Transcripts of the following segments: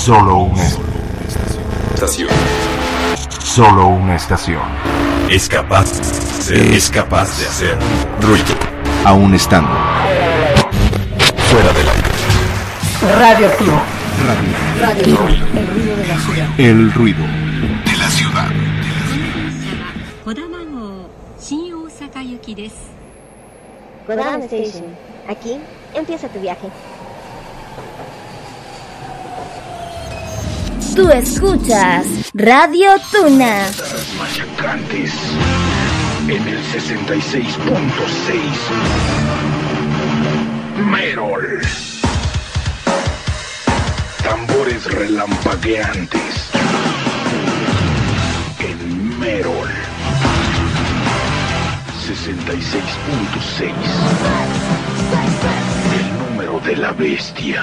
Solo una estación. Solo una estación. Es capaz, de, es capaz de hacer ruido. Aún estando fuera del aire. Radio Activo. Radio. Radio. El ruido de la ciudad. El ruido de la ciudad. Kodama Station. Aquí empieza tu viaje. Tú escuchas Radio Tuna. machacantes en el 66.6 Merol. Tambores relampagueantes. En Merol. 66.6 el número de la bestia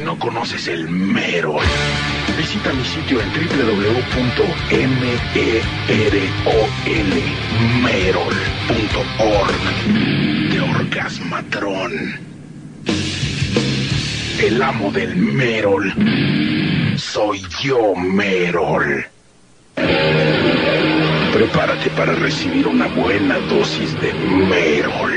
Si no conoces el Merol, visita mi sitio en www.merol.org de Orgasmatron. El amo del Merol. Soy yo, Merol. Prepárate para recibir una buena dosis de. Merol.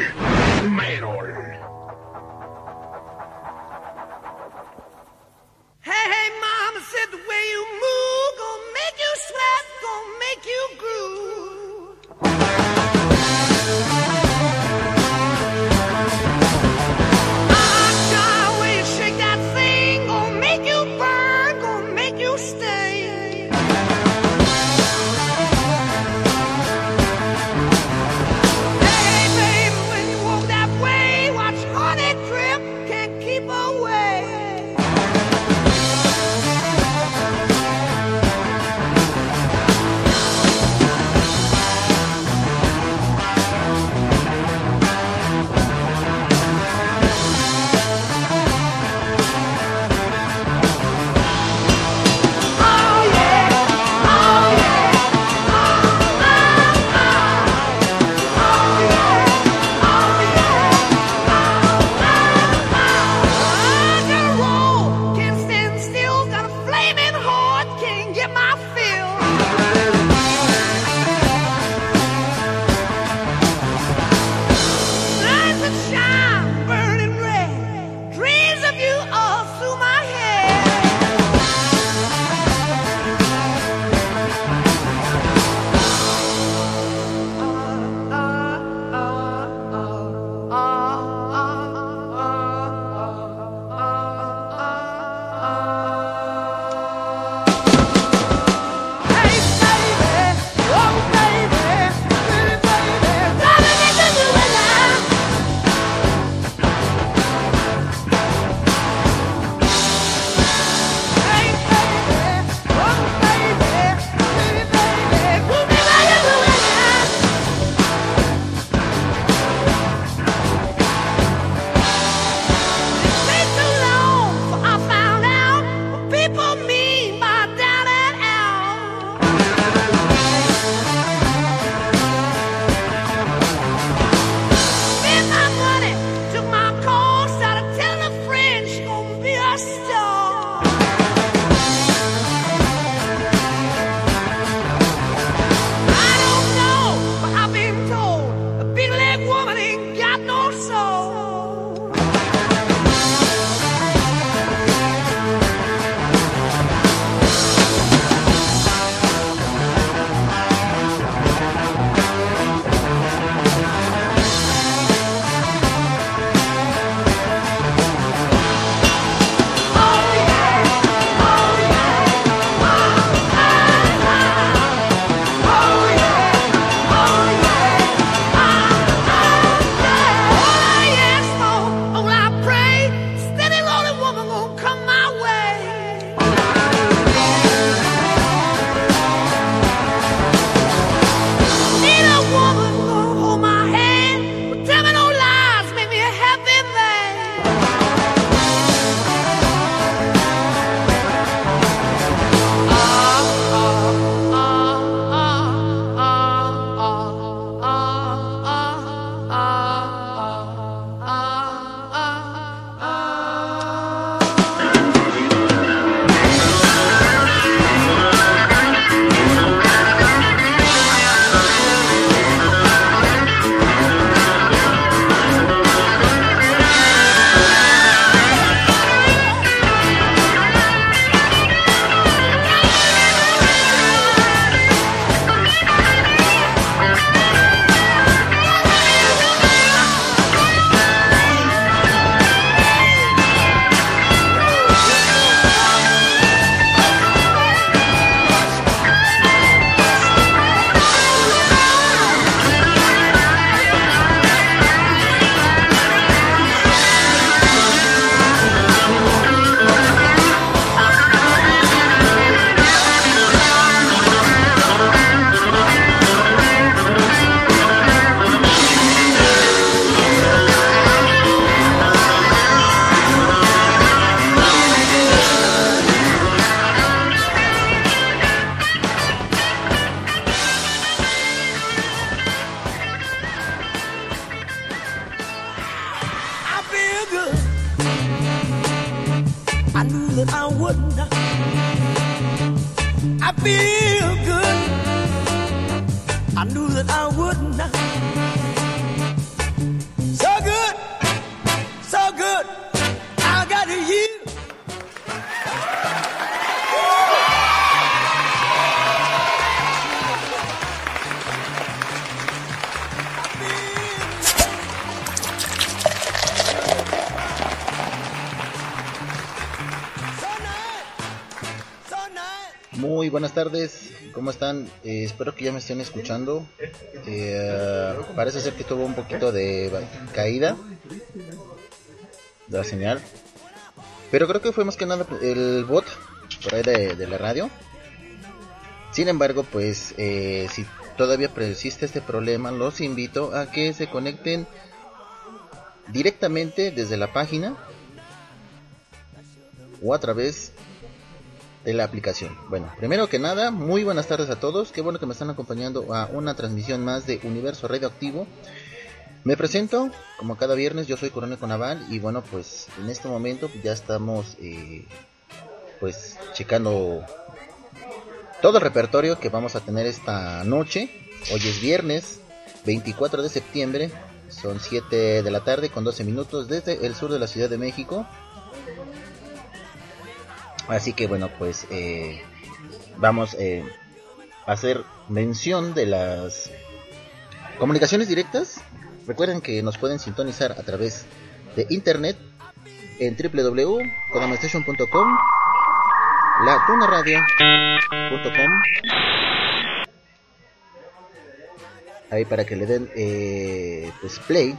Said the way you move gonna make you sweat, gonna make you groove. I knew that I Eh, espero que ya me estén escuchando. Eh, parece ser que tuvo un poquito de caída de la señal. Pero creo que fue más que nada el bot por ahí de, la radio. Sin embargo, pues eh, si todavía persiste este problema, los invito a que se conecten directamente desde la página o a través de la aplicación. Bueno, primero que nada, muy buenas tardes a todos. Qué bueno que me están acompañando a una transmisión más de Universo Radioactivo. Me presento, como cada viernes, yo soy Coronel Conaval y bueno, pues en este momento ya estamos eh, pues checando todo el repertorio que vamos a tener esta noche. Hoy es viernes 24 de septiembre, son 7 de la tarde con 12 minutos desde el sur de la Ciudad de México. Así que bueno, pues eh, vamos eh, a hacer mención de las comunicaciones directas. Recuerden que nos pueden sintonizar a través de internet en www.codamastation.com, latunaradio.com. Ahí para que le den eh, pues play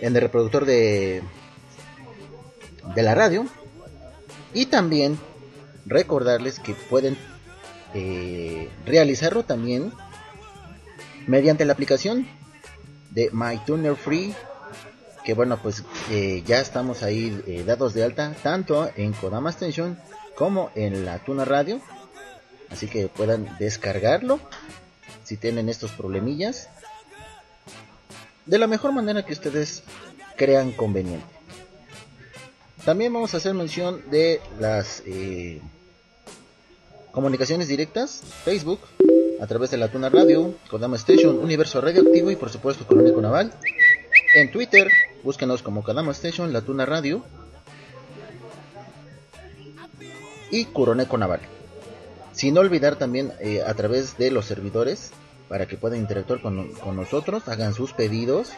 en el reproductor de de la radio y también recordarles que pueden eh, realizarlo también mediante la aplicación de MyTuner Free que bueno pues eh, ya estamos ahí eh, dados de alta tanto en Kodama Station como en la Tuna Radio. Así que puedan descargarlo si tienen estos problemillas de la mejor manera que ustedes crean conveniente. También vamos a hacer mención de las eh, comunicaciones directas, Facebook, a través de la Tuna Radio, Kodama Station, Universo Radioactivo y por supuesto Crónico Naval. En Twitter, búsquenos como Kodama Station, La Tuna Radio y Curoneco Naval. Sin olvidar también eh, a través de los servidores para que puedan interactuar con, con nosotros, hagan sus pedidos.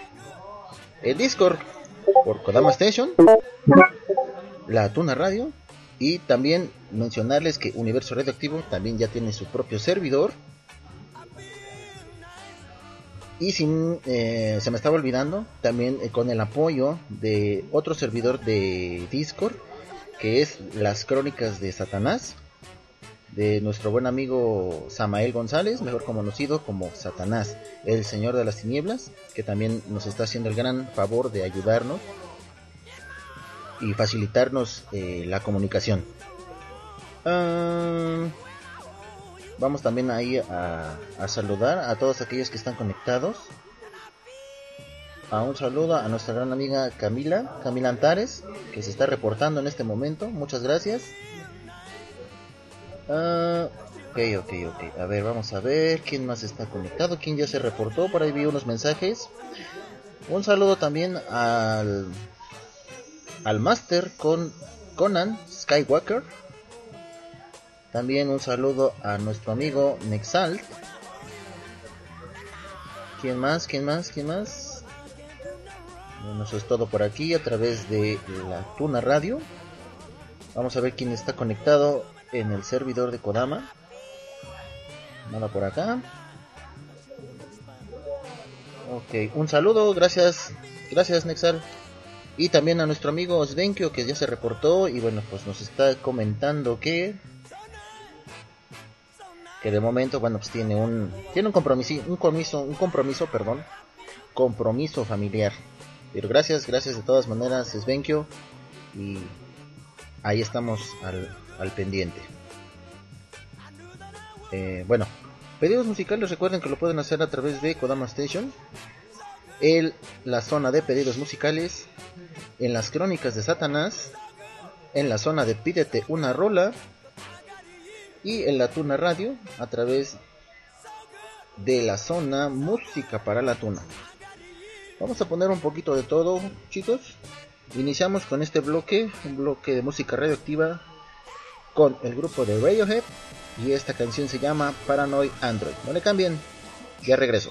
El Discord por Kodama Station, la Tuna Radio y también mencionarles que Universo Radioactivo también ya tiene su propio servidor. Y sin, eh, se me estaba olvidando, también eh, con el apoyo de otro servidor de Discord, que es las crónicas de Satanás, de nuestro buen amigo Samael González, mejor conocido como Satanás, el Señor de las Tinieblas, que también nos está haciendo el gran favor de ayudarnos y facilitarnos eh, la comunicación. Uh, vamos también ahí a, a, saludar a todos aquellos que están conectados. A un saludo a nuestra gran amiga Camila, Camila Antares, que se está reportando en este momento. Muchas gracias. Uh, ok, ok, ok. A ver, vamos a ver quién más está conectado, quién ya se reportó. Por ahí vi unos mensajes. Un saludo también al al Master con Conan Skywalker. También un saludo a nuestro amigo Nexalt. ¿Quién más? ¿Quién más? ¿Quién más? Bueno, eso es todo por aquí a través de la Tuna Radio. Vamos a ver quién está conectado en el servidor de Kodama. Nada por acá. Ok, un saludo, gracias. Gracias, Nexal. Y también a nuestro amigo Svenkio que ya se reportó y bueno, pues nos está comentando que que de momento, bueno, pues tiene un tiene un compromiso, un compromiso, un compromiso, perdón, compromiso familiar. Pero gracias, gracias de todas maneras, Svenkio y ahí estamos al, al pendiente. Eh, bueno, pedidos musicales recuerden que lo pueden hacer a través de Kodama Station en la zona de pedidos musicales, en las crónicas de Satanás, en la zona de Pídete una rola y en la Tuna Radio a través de la zona Música para la Tuna. Vamos a poner un poquito de todo, chicos. Iniciamos con este bloque, un bloque de música radioactiva con el grupo de Radiohead y esta canción se llama Paranoid Android. No le cambien, ya regreso.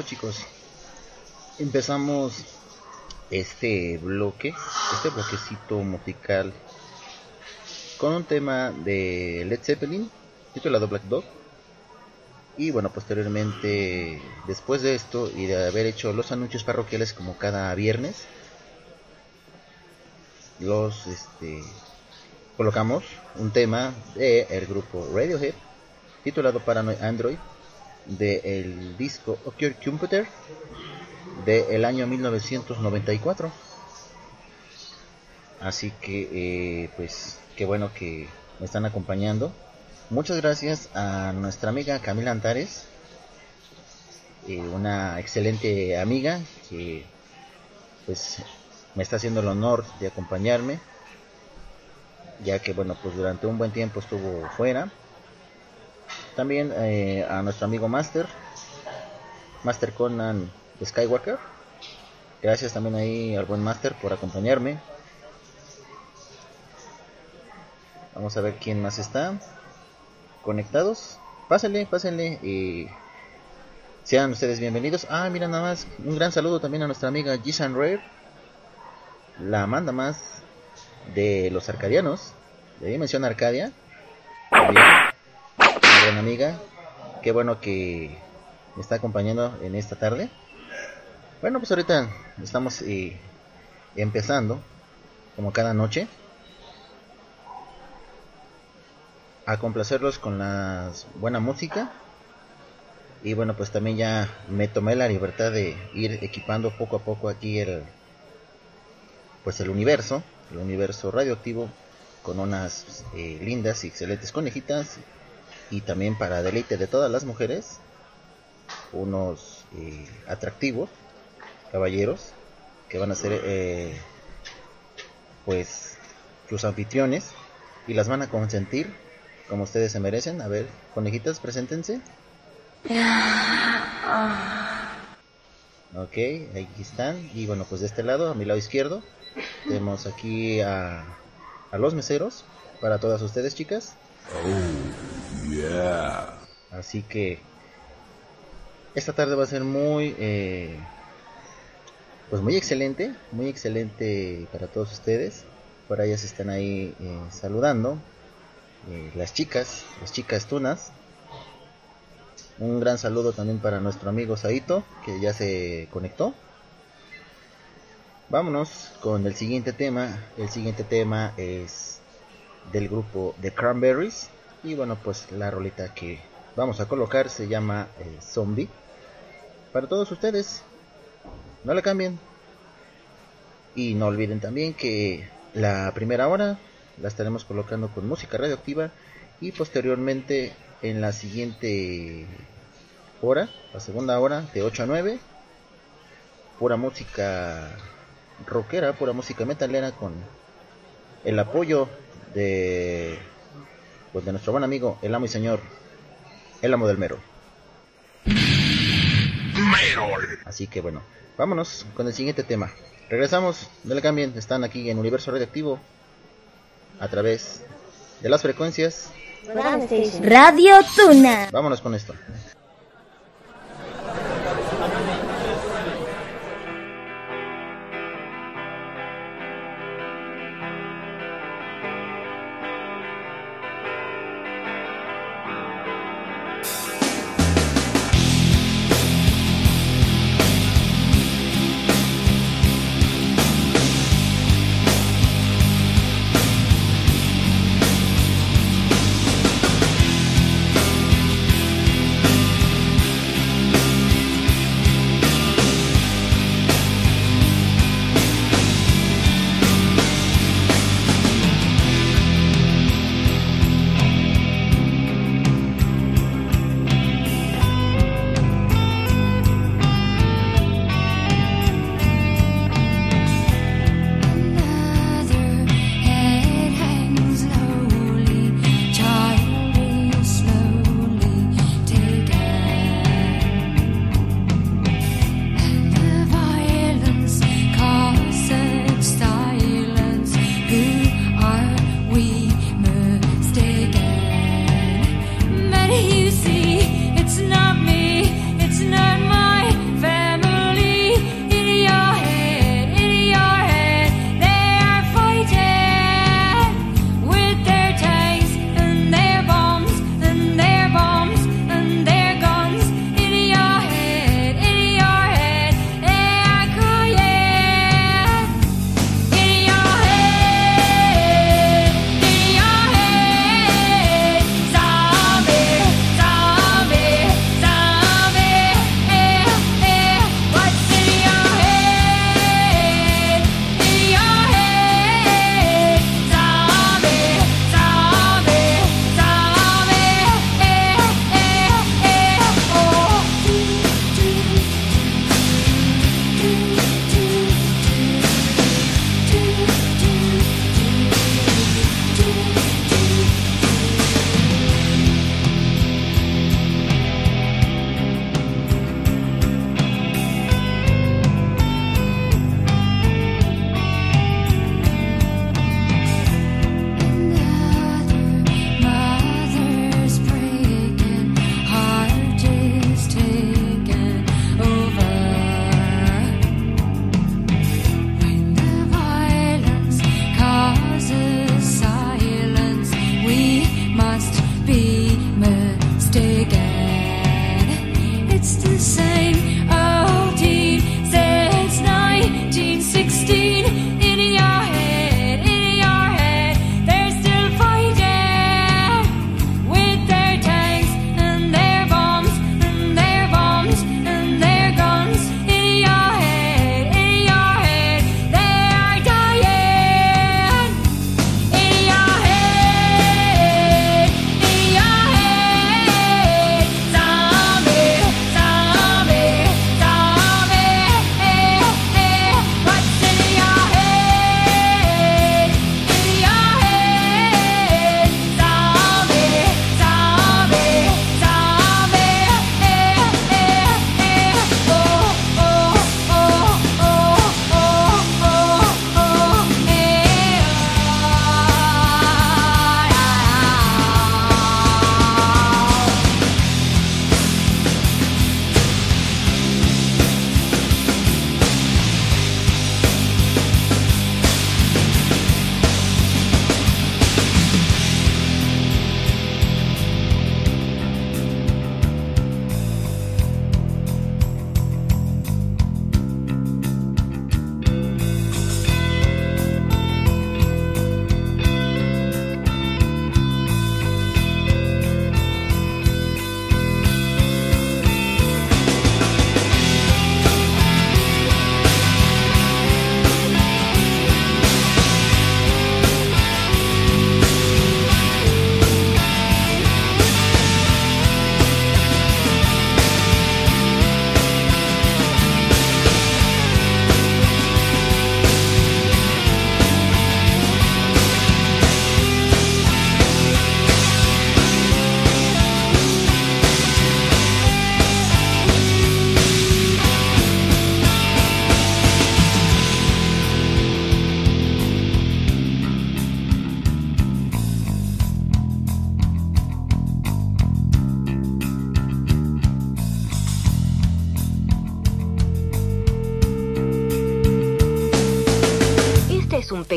Chicos. Empezamos este bloque, este bloquecito musical con un tema de Led Zeppelin titulado Black Dog. Y bueno, posteriormente, después de esto y de haber hecho los anuncios parroquiales como cada viernes, los este, colocamos un tema de el grupo Radiohead titulado Paranoid Android del disco Occur Computer del año 1994. Así que, eh, pues, qué bueno que me están acompañando. Muchas gracias a nuestra amiga Camila Antares, eh, una excelente amiga que, pues, me está haciendo el honor de acompañarme, ya que, bueno, pues durante un buen tiempo estuvo fuera. También eh, a nuestro amigo Master, Master Conan Skywalker. Gracias también ahí al buen Master por acompañarme. Vamos a ver quién más está conectados. Pásenle, pásenle y sean ustedes bienvenidos. Ah, mira nada más, un gran saludo también a nuestra amiga Jisan Rare, la manda más de los arcadianos, de Dimensión Arcadia. También, buena amiga, qué bueno que me está acompañando en esta tarde. Bueno, pues ahorita estamos eh, empezando, como cada noche, a complacerlos con la buena música. Y bueno, pues también ya me tomé la libertad de ir equipando poco a poco aquí el pues el universo, el universo radioactivo con unas eh, lindas y excelentes conejitas y también para deleite de todas las mujeres unos eh, atractivos caballeros que van a ser eh, pues sus anfitriones y las van a consentir como ustedes se merecen. A ver, conejitas, preséntense. Ok, ahí están. Y bueno, pues de este lado, a mi lado izquierdo, tenemos aquí a, a los meseros para todas ustedes, chicas. Oh, yeah. Así que esta tarde va a ser muy, eh, pues muy excelente, muy excelente para todos ustedes. Por allá se están ahí eh, saludando eh, las chicas, las chicas tunas. Un gran saludo también para nuestro amigo Saito, que ya se conectó. Vámonos con el siguiente tema. El siguiente tema es del grupo The Cranberries. Y bueno, pues la rolita que vamos a colocar se llama eh, Zombie. Para todos ustedes, no le cambien. Y no olviden también que la primera hora la estaremos colocando con música radioactiva y posteriormente en la siguiente hora, la segunda hora de 8 a 9, pura música rockera, pura música metalera con el apoyo de pues de nuestro buen amigo, el amo y señor, el amo del Merol. Merol. Así que bueno, vámonos con el siguiente tema. Regresamos, no le cambien, están aquí en Universo Radioactivo a través de las frecuencias Radio Tuna. Vámonos con esto.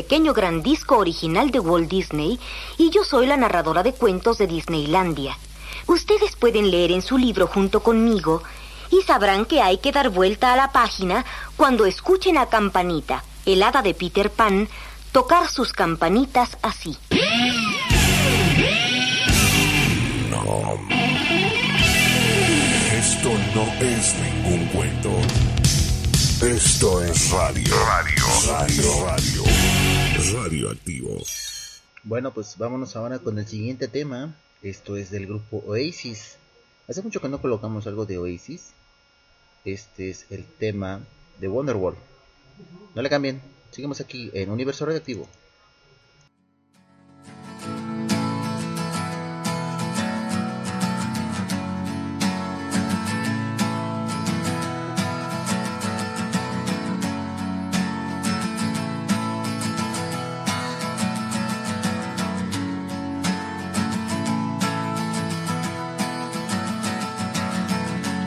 Pequeño gran disco original de Walt Disney y yo soy la narradora de cuentos de Disneylandia. Ustedes pueden leer en su libro junto conmigo y sabrán que hay que dar vuelta a la página cuando escuchen a Campanita, el hada de Peter Pan, tocar sus campanitas así. No. Esto no es ningún cuento. Esto es radio. Radio. Radio. Radio. Radioactivo. Bueno, pues vámonos ahora con el siguiente tema. Esto es del grupo Oasis. Hace mucho que no colocamos algo de Oasis. Este es el tema de Wonderwall. No le cambien. Seguimos aquí en Universo Radioactivo.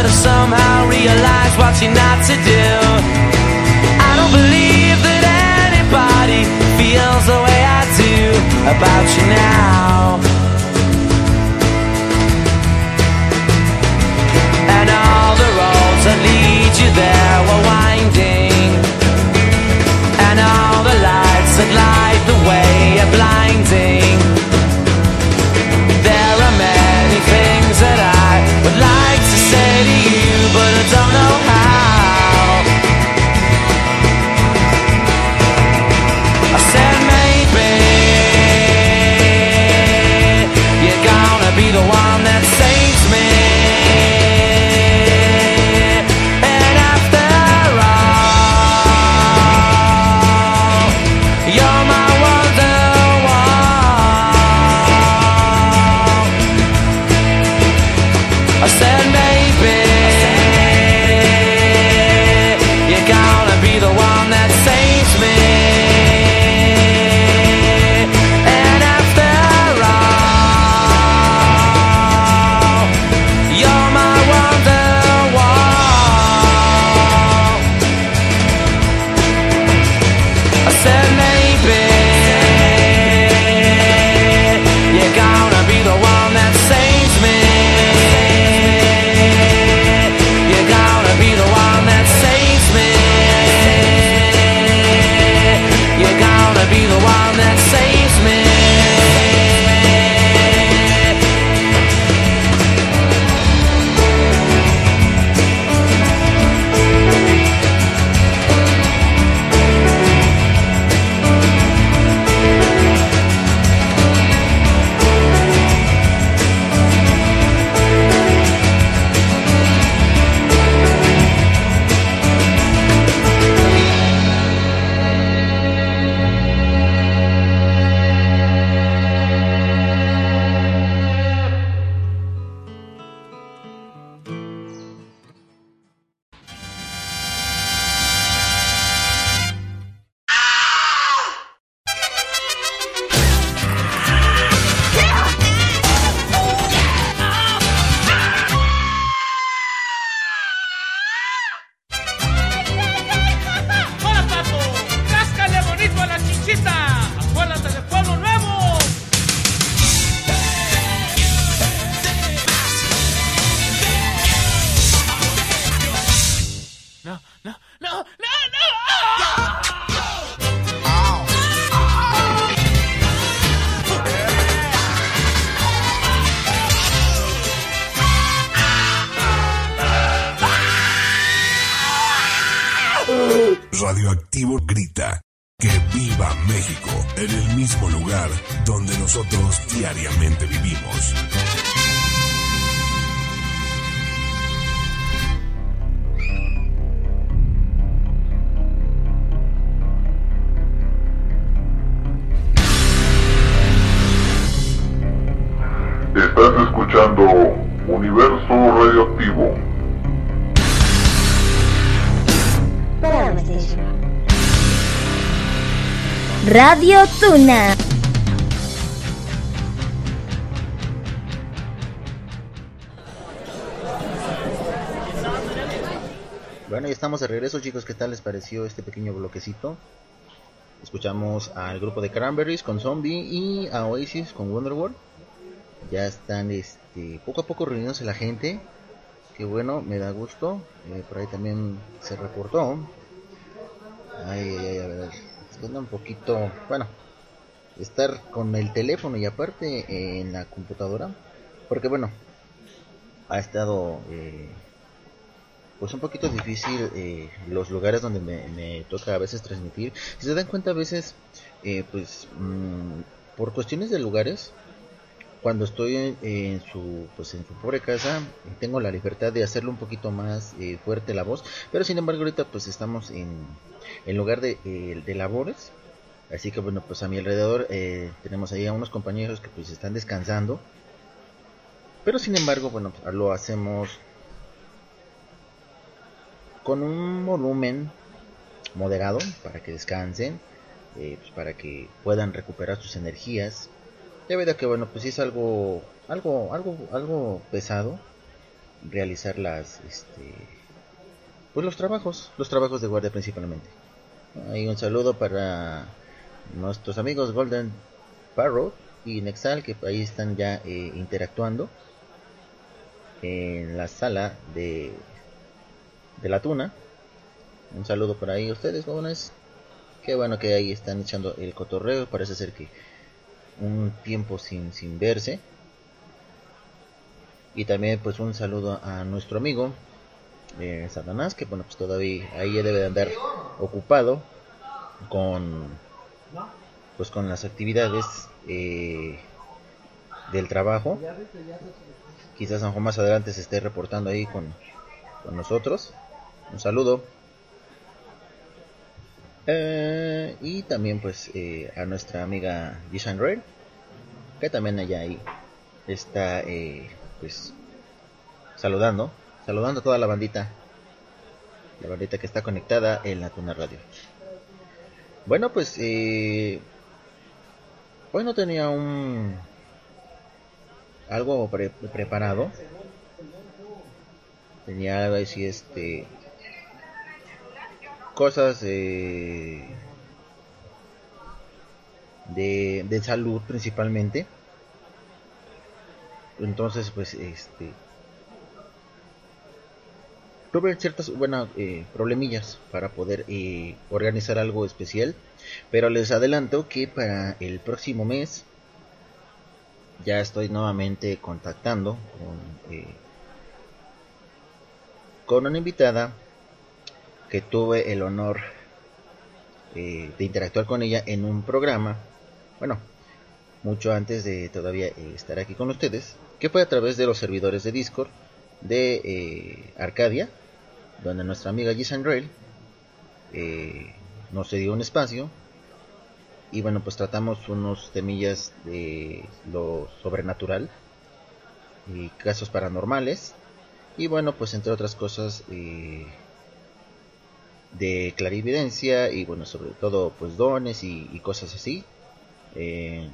Should have somehow realized what you're not to do. I don't believe that anybody feels the way I do about you now. And all the roads that lead you there Radio Tuna. Bueno, ya estamos de regreso, chicos. ¿Qué tal les pareció este pequeño bloquecito? Escuchamos al grupo de Cranberries con Zombie y a Oasis con Wonderworld. Ya están este, poco a poco reuniéndose la gente. Que bueno, me da gusto. Eh, por ahí también se reportó. Ay, ay, ay, a ver. Un poquito. Bueno, estar con el teléfono y aparte en la computadora. Porque bueno, ha estado. Eh, pues un poquito difícil eh, los lugares donde me, toca a veces transmitir. Si se dan cuenta a veces, eh, pues mm, por cuestiones de lugares, cuando estoy en, su pues en su pobre casa tengo la libertad de hacerlo un poquito más eh, fuerte la voz pero sin embargo ahorita pues estamos en, en lugar de, de labores así que bueno pues a mi alrededor tenemos ahí a unos compañeros que pues están descansando pero sin embargo bueno lo hacemos con un volumen moderado para que descansen, eh, pues para que puedan recuperar sus energías. Debido a que bueno, pues es algo, algo, algo, algo pesado realizar las, este, pues los trabajos, los trabajos de guardia principalmente. Hay un saludo para nuestros amigos Golden Parrot y Nexal que ahí están ya eh, interactuando en la sala de de la tuna. Un saludo por ahí ustedes, jóvenes. Qué bueno que ahí están echando el cotorreo. Parece ser que un tiempo sin, sin verse. Y también pues un saludo a nuestro amigo eh, Satanás, que bueno pues todavía ahí debe de andar ocupado con pues con las actividades eh, del trabajo. Quizás más adelante se esté reportando ahí con, con nosotros. Un saludo. Eh, y también pues eh, a nuestra amiga Gishan Red, que también allá ahí está eh, pues saludando, saludando a toda la bandita, la bandita que está conectada en la Tuna Radio. Bueno pues hoy no tenía un algo preparado, tenía algo así este cosas de, de salud principalmente. Entonces, pues, este, tuve ciertas, bueno, eh, problemillas para poder eh, organizar algo especial. Pero les adelanto que para el próximo mes ya estoy nuevamente contactando con, eh, con una invitada que tuve el honor eh, de interactuar con ella en un programa, bueno, mucho antes de todavía eh, estar aquí con ustedes, que fue a través de los servidores de Discord de eh, Arcadia, donde nuestra amiga Gisan Rail nos dio un espacio y bueno pues tratamos unos temillas de lo sobrenatural y casos paranormales y bueno pues entre otras cosas de clarividencia y bueno sobre todo pues dones y, cosas así. Eh,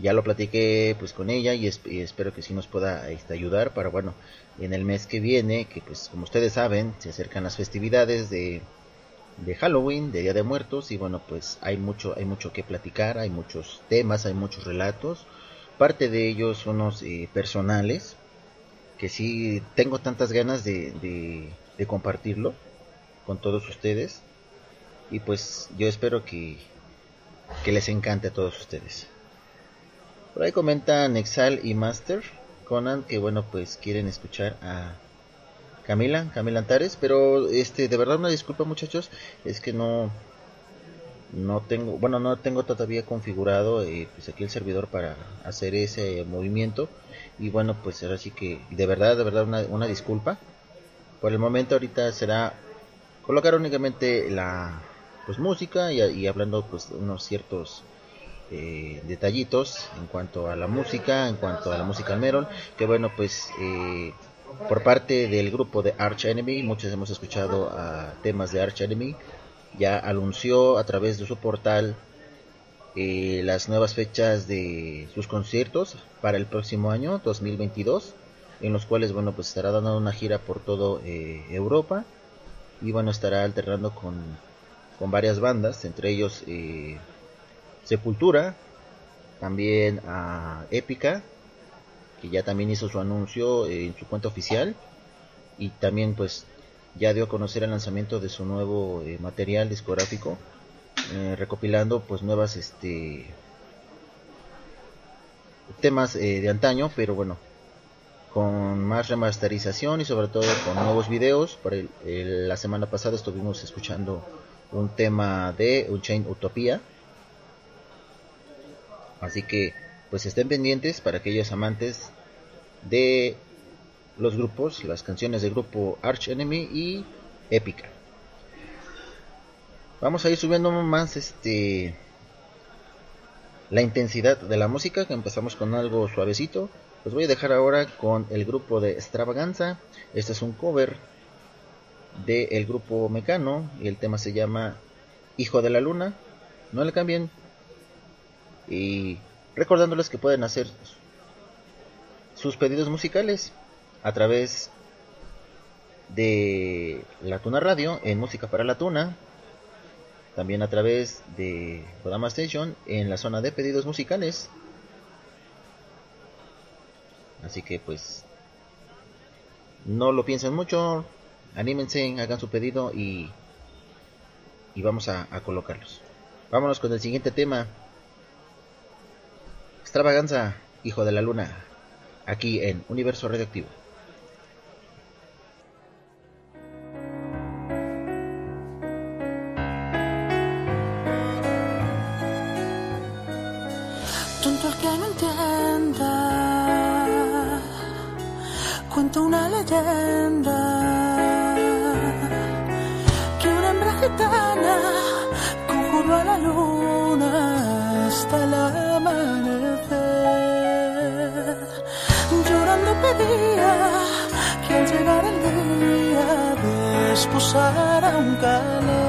ya lo platiqué pues con ella y, espero que sí nos pueda este, ayudar para bueno en el mes que viene que pues como ustedes saben se acercan las festividades de, de Halloween de Día de Muertos y bueno pues hay mucho hay mucho que platicar hay muchos temas hay muchos relatos. Parte de ellos unos eh, personales que sí tengo tantas ganas de, de compartirlo con todos ustedes. Y pues yo espero que, que les encante a todos ustedes. Por ahí comentan Exal y Master Conan que bueno pues quieren escuchar a Camila, Camila Antares, pero este de verdad una disculpa muchachos, es que no no tengo, bueno, no tengo todavía configurado eh, pues aquí el servidor para hacer ese movimiento y bueno, pues ahora sí que de verdad, de verdad una, una disculpa. Por el momento ahorita será colocar únicamente la pues música y, hablando pues unos ciertos eh, detallitos en cuanto a la música, en cuanto a la música Merol, que bueno pues eh, por parte del grupo de Arch Enemy, muchos hemos escuchado a temas de Arch Enemy, ya anunció a través de su portal eh, las nuevas fechas de sus conciertos para el próximo año 2022 en los cuales bueno pues estará dando una gira por todo eh, Europa y bueno estará alternando con, con varias bandas entre ellos eh, Sepultura también a Épica que ya también hizo su anuncio en su cuenta oficial y también pues ya dio a conocer el lanzamiento de su nuevo eh, material discográfico, eh, recopilando pues nuevas este temas eh, de antaño, pero bueno, con más remasterización y sobre todo con nuevos videos. Por la semana pasada estuvimos escuchando un tema de Unchained Utopía. Así que pues estén pendientes para aquellos amantes de los grupos, las canciones del grupo Arch Enemy y Épica. Vamos a ir subiendo más este la intensidad de la música, que empezamos con algo suavecito. Los voy a dejar ahora con el grupo de Extravaganza. Este es un cover del el grupo Mecano y el tema se llama Hijo de la Luna. No le cambien. Y recordándoles que pueden hacer sus pedidos musicales a través de la Tuna Radio en Música para la Tuna, también a través de Kodama Station en la zona de pedidos musicales. Así que pues no lo piensen mucho, anímense, hagan su pedido y, y vamos a, a colocarlos. Vámonos con el siguiente tema. Extravaganza, Hijo de la Luna, aquí en Universo Radioactivo. Desposara un calor.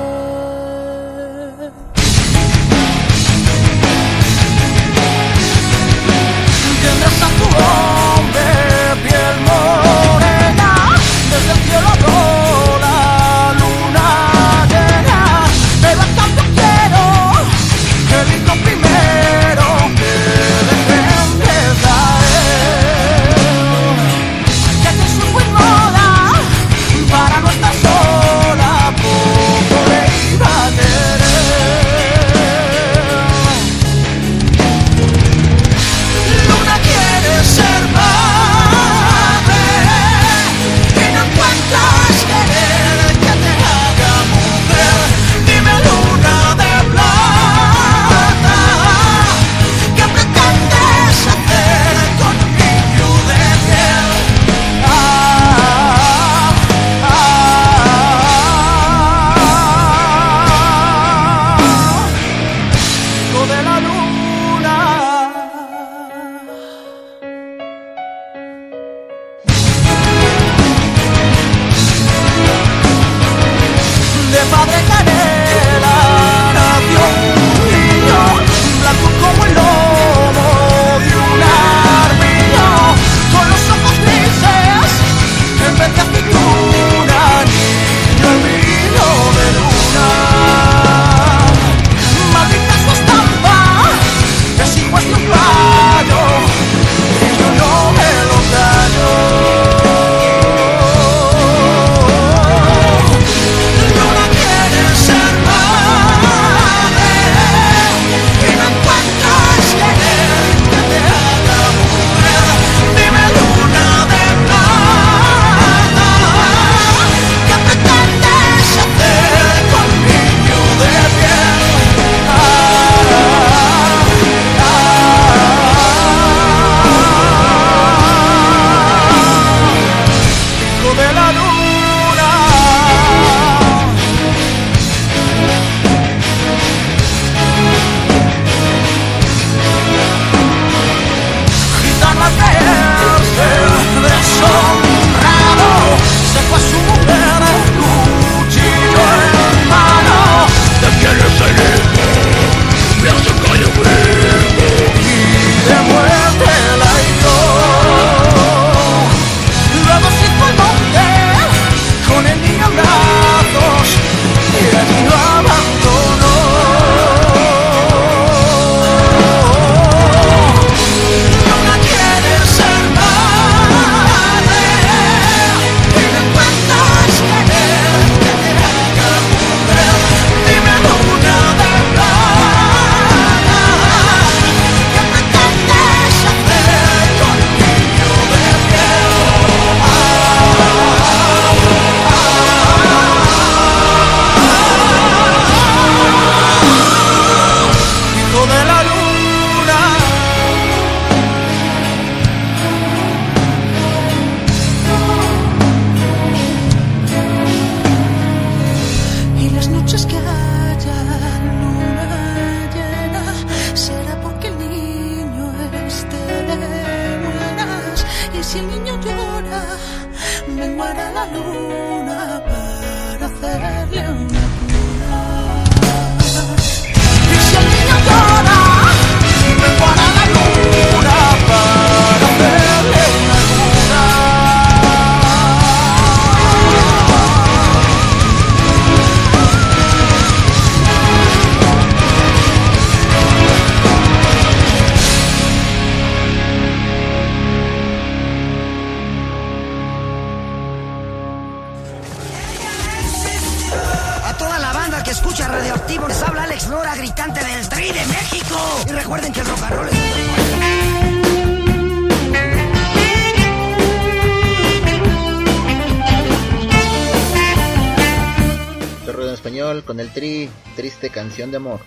Con el tri, triste canción de amor.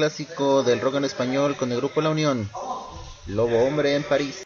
clásico del rock en español con el grupo La Unión, Lobo Hombre en París.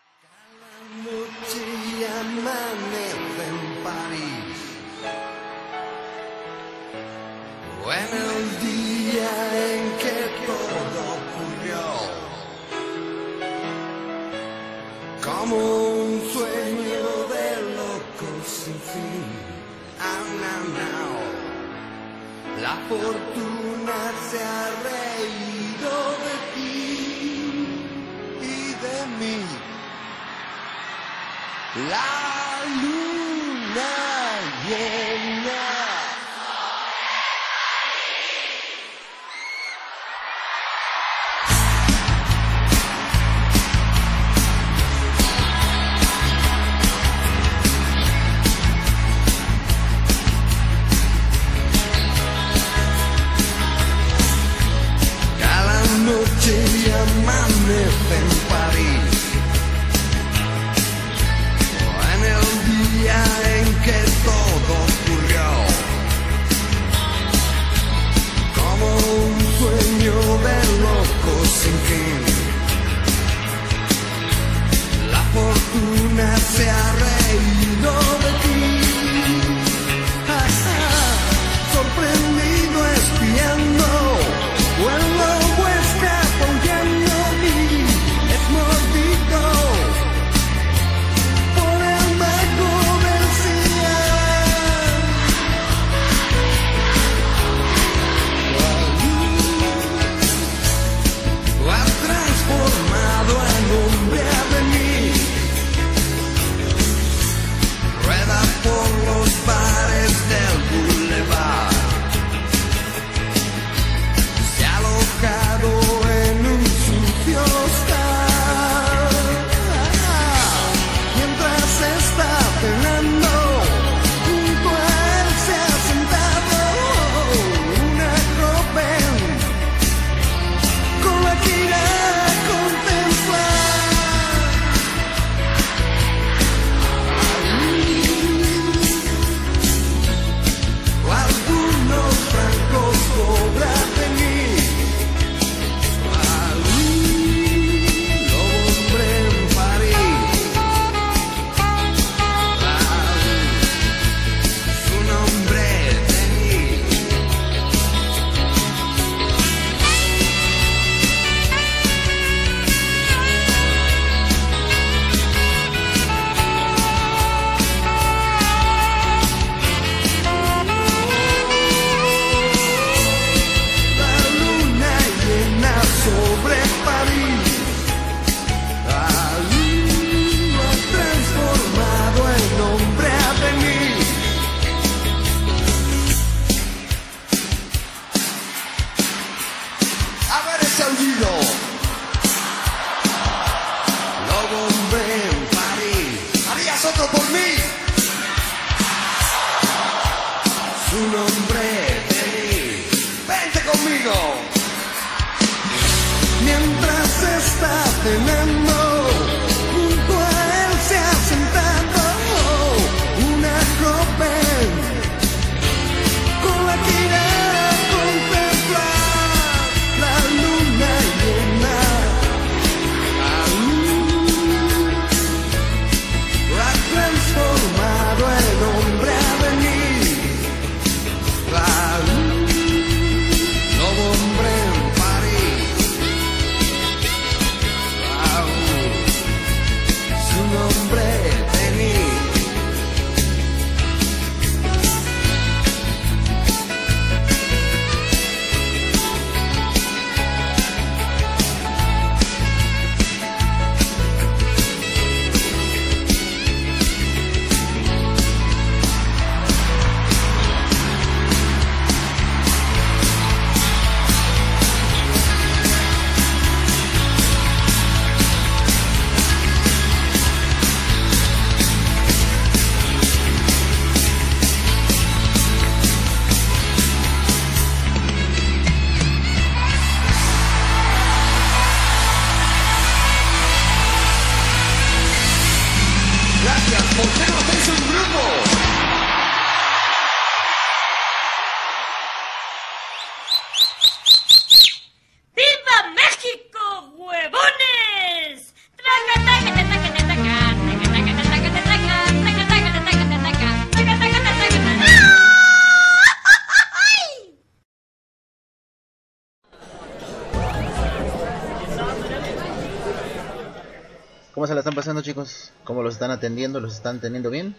¿Cómo se la están pasando, chicos? ¿Cómo los están atendiendo? ¿Los están teniendo bien?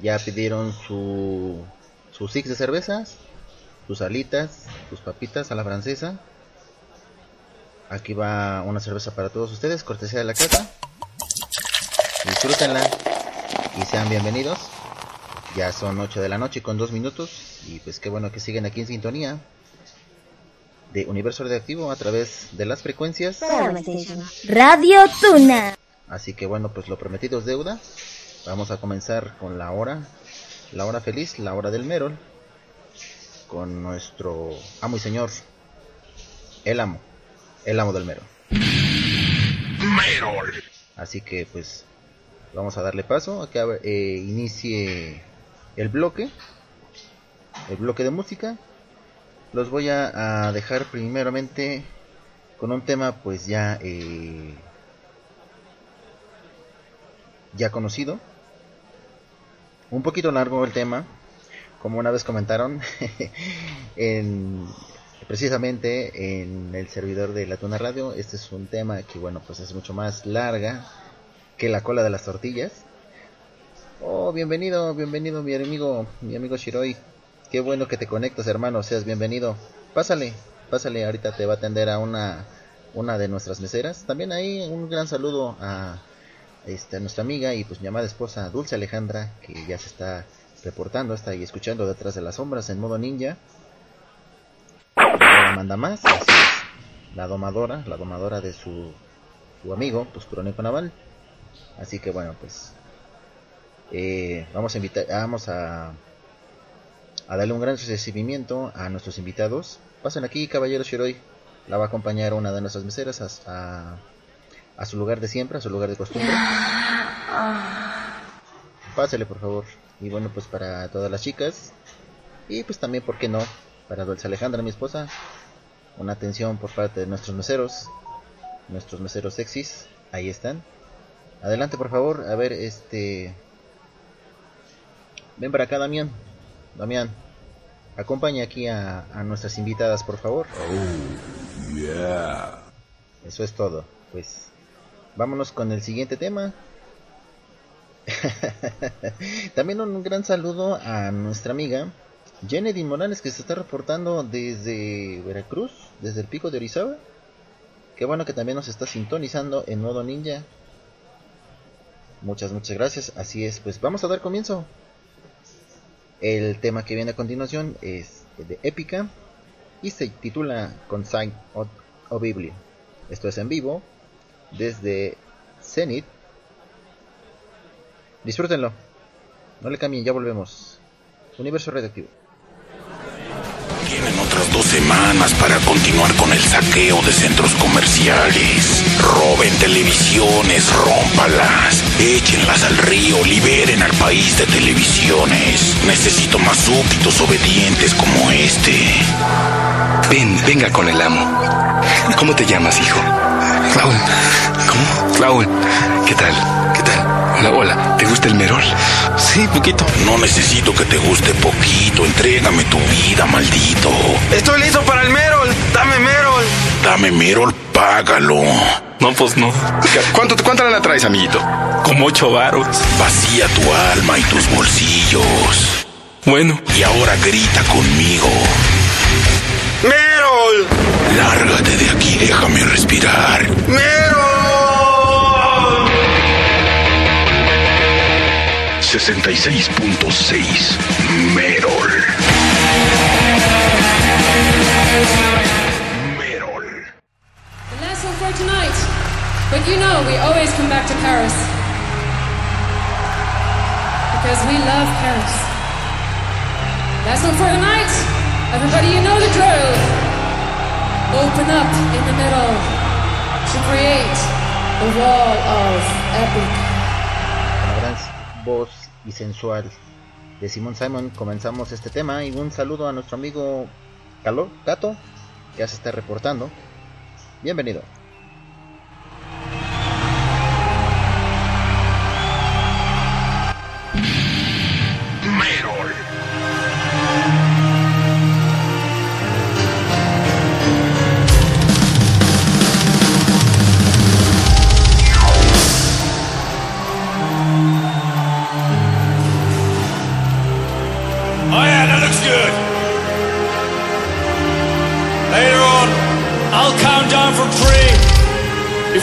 ¿Ya pidieron su, su six de cervezas? ¿Sus alitas? ¿Sus papitas a la francesa? Aquí va una cerveza para todos ustedes, cortesía de la casa. Disfrútenla y sean bienvenidos. Ya son 8 de la noche con 2 minutos. Y pues qué bueno que siguen aquí en sintonía de Universo Radioactivo a través de las frecuencias Radio Tuna. Así que bueno, pues lo prometido es deuda. Vamos a comenzar con la hora, la hora feliz, la hora del Merol, con nuestro amo y señor, el amo, el amo del Merol. Merol. Así que pues vamos a darle paso a que eh, inicie el bloque, el bloque de música los voy a, dejar primeramente con un tema pues ya eh, ya conocido. Un poquito largo el tema como una vez comentaron en precisamente en el servidor de la Tuna Radio. Este es un tema que bueno pues es mucho más larga que la cola de las tortillas. Oh bienvenido bienvenido mi amigo mi amigo Shiroi Qué bueno que te conectas, hermano. Seas bienvenido. Pásale, pásale. Ahorita te va a atender a una, una de nuestras meseras. También ahí un gran saludo a, este, nuestra amiga y pues mi amada esposa Dulce Alejandra, que ya se está reportando, está ahí escuchando detrás de las sombras en modo ninja. La manda más, la domadora, la domadora de su, su amigo, pues Crónico Naval. Así que bueno, pues eh, vamos a invitar, vamos a a darle un gran recibimiento a nuestros invitados. Pasen aquí, caballero Shiroi. La va a acompañar una de nuestras meseras a, a, su lugar de siempre, a su lugar de costumbre. Pásale, por favor. Y bueno, pues para todas las chicas. Y pues también, ¿por qué no? Para Dulce Alejandra, mi esposa. Una atención por parte de nuestros meseros. Nuestros meseros sexys. Ahí están. Adelante, por favor. A ver, este... Ven para acá, Damián. Damián, acompaña aquí a, nuestras invitadas, por favor. Oh, yeah. Eso es todo. Pues vámonos con el siguiente tema. También un gran saludo a nuestra amiga Jenny Morales que se está reportando desde Veracruz, desde el pico de Orizaba. Qué bueno que también nos está sintonizando en modo ninja. Muchas, muchas gracias. Así es, pues vamos a dar comienzo. El tema que viene a continuación es de épica y se titula Consign o Biblia. Esto es en vivo desde Zenith. Disfrútenlo. No le cambien, ya volvemos. Universo Redactivo. Semanas para continuar con el saqueo de centros comerciales. Roben televisiones, rómpalas, échenlas al río, liberen al país de televisiones. Necesito más súbditos obedientes como este. Ven, venga con el amo. ¿Cómo te llamas, hijo? Raúl. ¿Cómo? Raúl. ¿Qué tal? ¿Qué tal? Hola, hola. ¿Te gusta el merol? Sí, poquito. No necesito que te guste poquito. Entrégame tu vida, maldito. Estoy listo para el merol. Dame merol. Dame merol, págalo. No, pues no. ¿Cuánto, ¿Cuánto la traes, amiguito? Como ocho varos. Vacía tu alma y tus bolsillos. Bueno. Y ahora grita conmigo. ¡Merol! Lárgate de aquí, déjame respirar. ¡Merol! 66.6 Merol. Merol. The last one for tonight. But you know, we always come back to Paris. Because we love Paris. Last one for tonight. Everybody, you know the drill. Open up in the middle to create the wall of epic. Voz y sensual de Simon Simon comenzamos este tema y un saludo a nuestro amigo Calo, Gato que ya se está reportando. Bienvenido.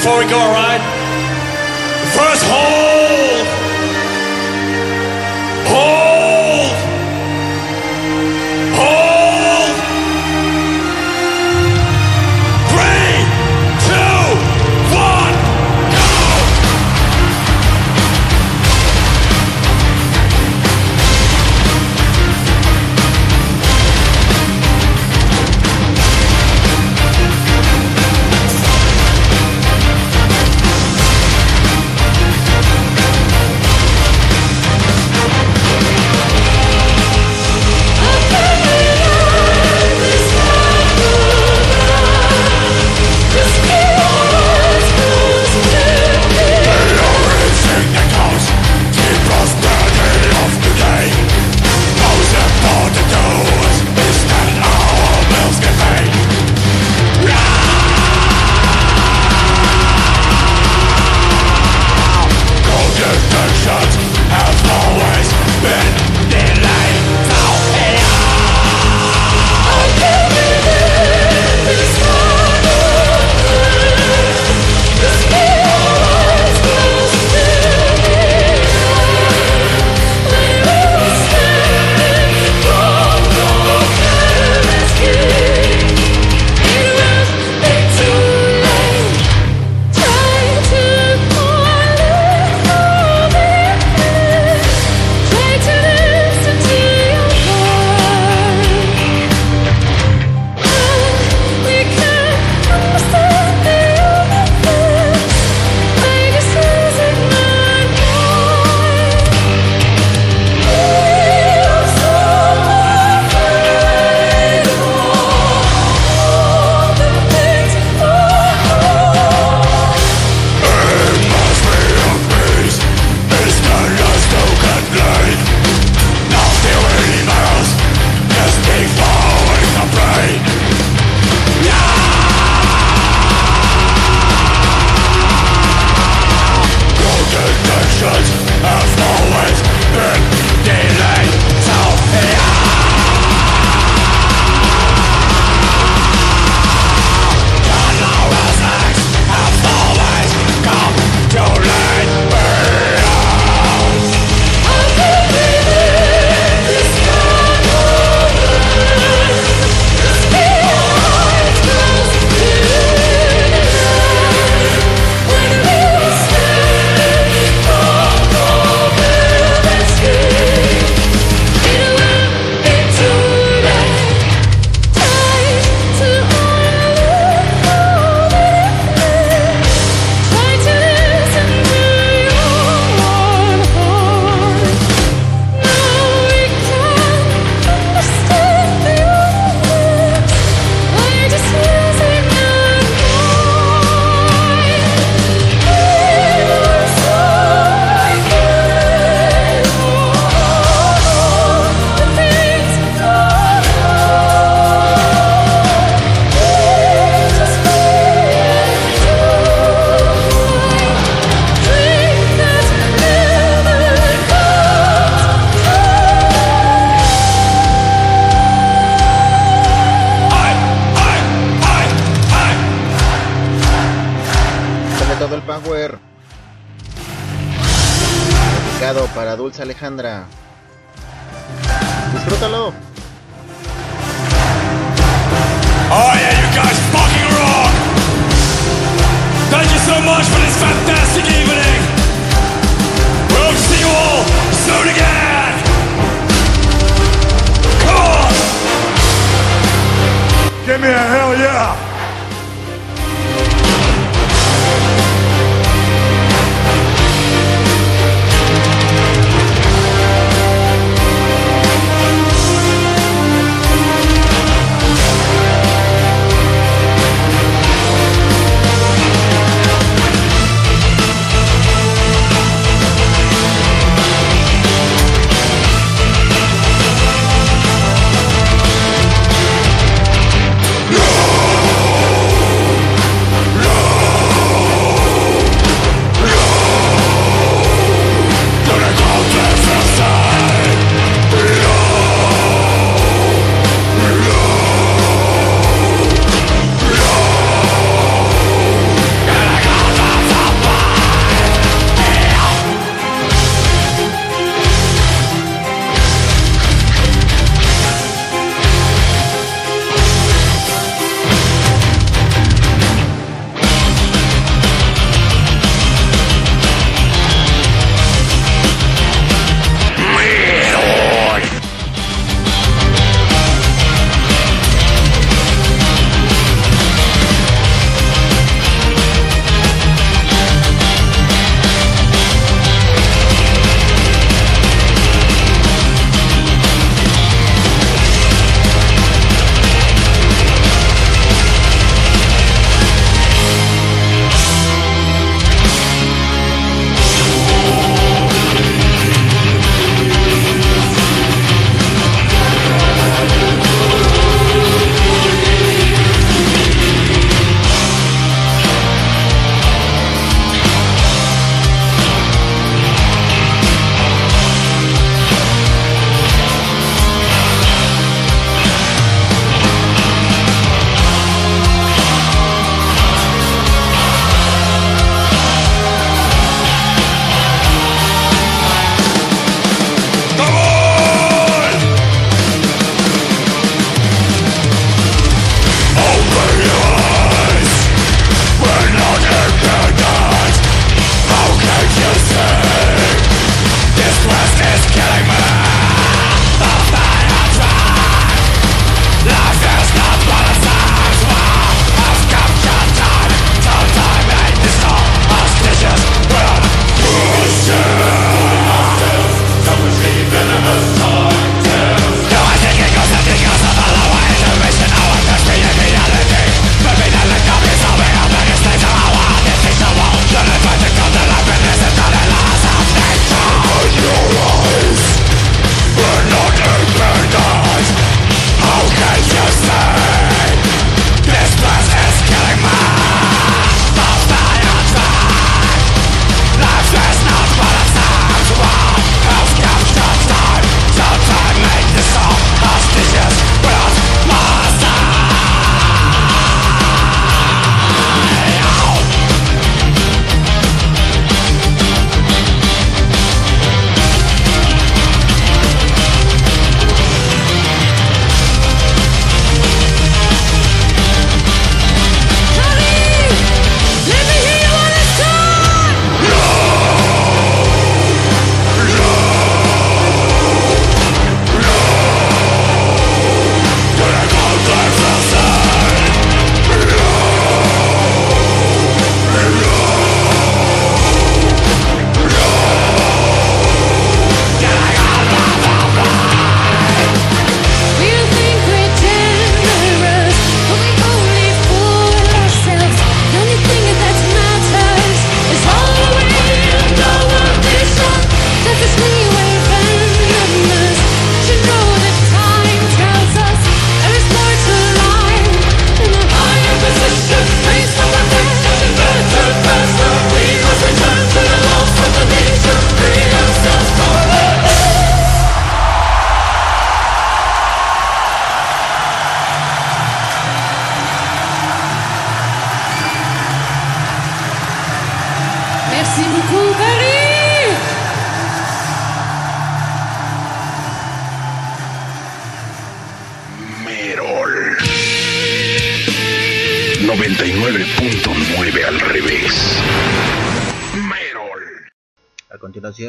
Before we go? First,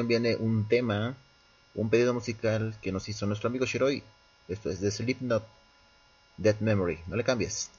viene un tema, un pedido musical que nos hizo nuestro amigo Shiroi. Esto es de Slipknot, Dead Memory. No le cambies.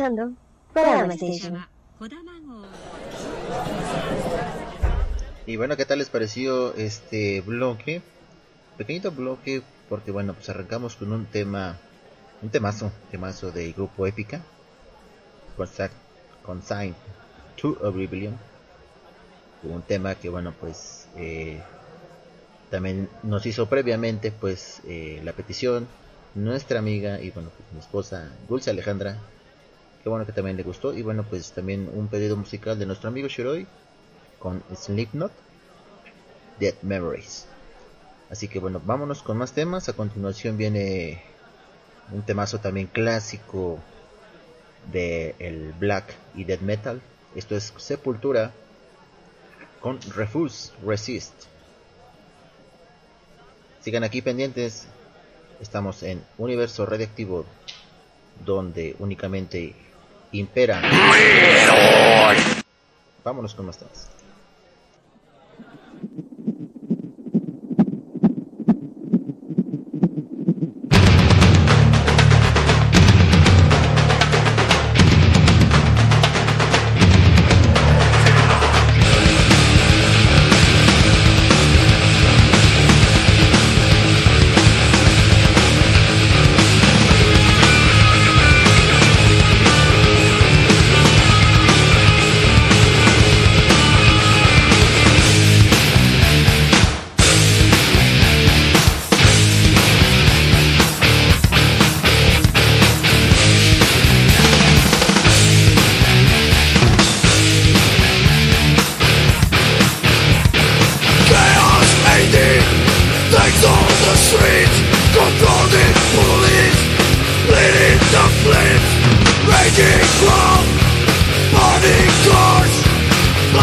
escuchando Kodama Station. Y bueno, ¿qué tal les pareció este bloque? Pequeñito bloque, porque bueno, pues arrancamos con un tema, un temazo, temazo del grupo Épica, Consign to Oblivion. Un tema que bueno, pues eh, también nos hizo previamente pues eh, la petición nuestra amiga y bueno, pues mi esposa Dulce Alejandra Qué bueno que también le gustó. Y bueno, pues también un pedido musical de nuestro amigo Shiroi con Slipknot, Dead Memories. Así que bueno, vámonos con más temas. A continuación viene un temazo también clásico de el black y death metal. Esto es Sepultura con Refuse Resist. Sigan aquí pendientes. Estamos en Universo Radiactivo, donde únicamente impera. Vámonos con más temas.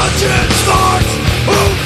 conscience starts.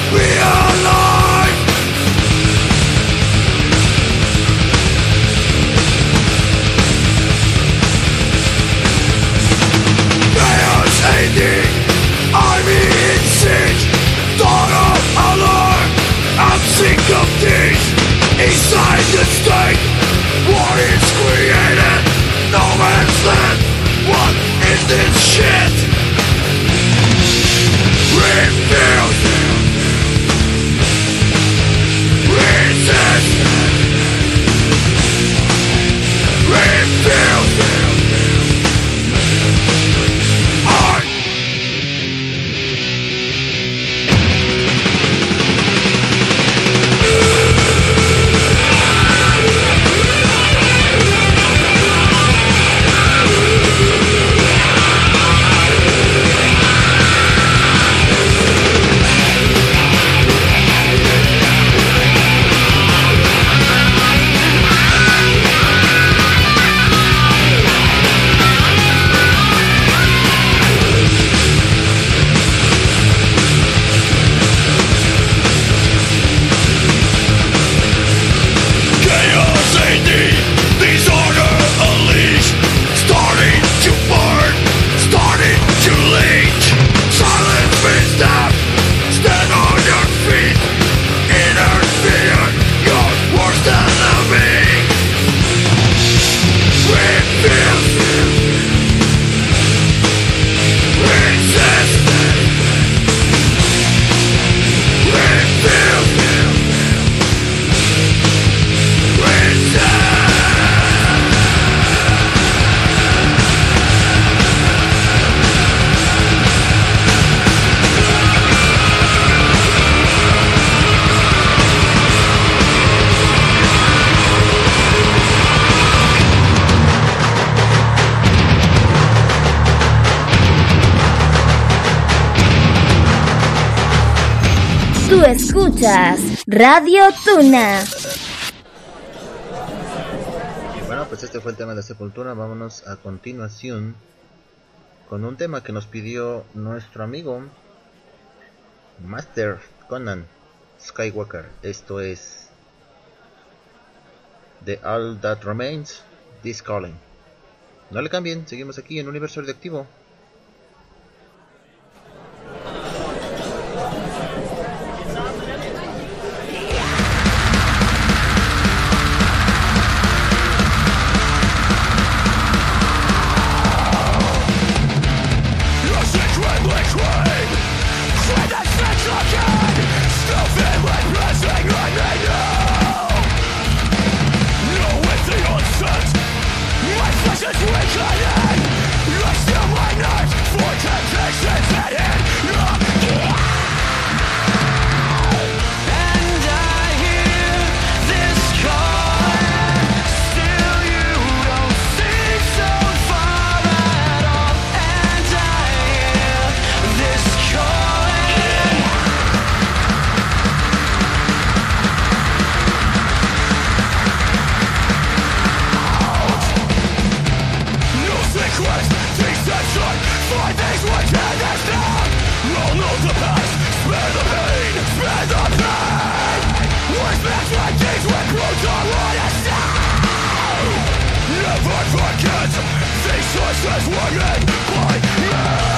Radio Tuna. Bueno, pues este fue el tema de Sepultura. Vámonos a continuación con un tema que nos pidió nuestro amigo Master Conan Skywalker. Esto es The All That Remains, This Calling. No le cambien, seguimos aquí en Universo Radioactivo. Bueno, creo que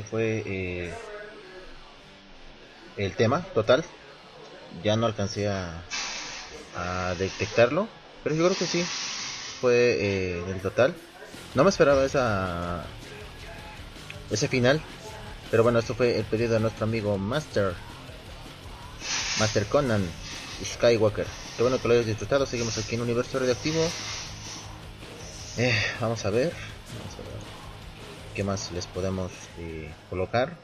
fue eh, el tema total. Ya no alcancé a, a detectarlo, pero yo creo que sí fue eh, el total. No me esperaba esa ese final, pero bueno, esto fue el pedido de nuestro amigo Master Master Conan Skywalker. Qué bueno que lo hayas disfrutado. Seguimos aquí en Universo Radioactivo. Eh, vamos a ver. Vamos a ver qué más les podemos eh, colocar.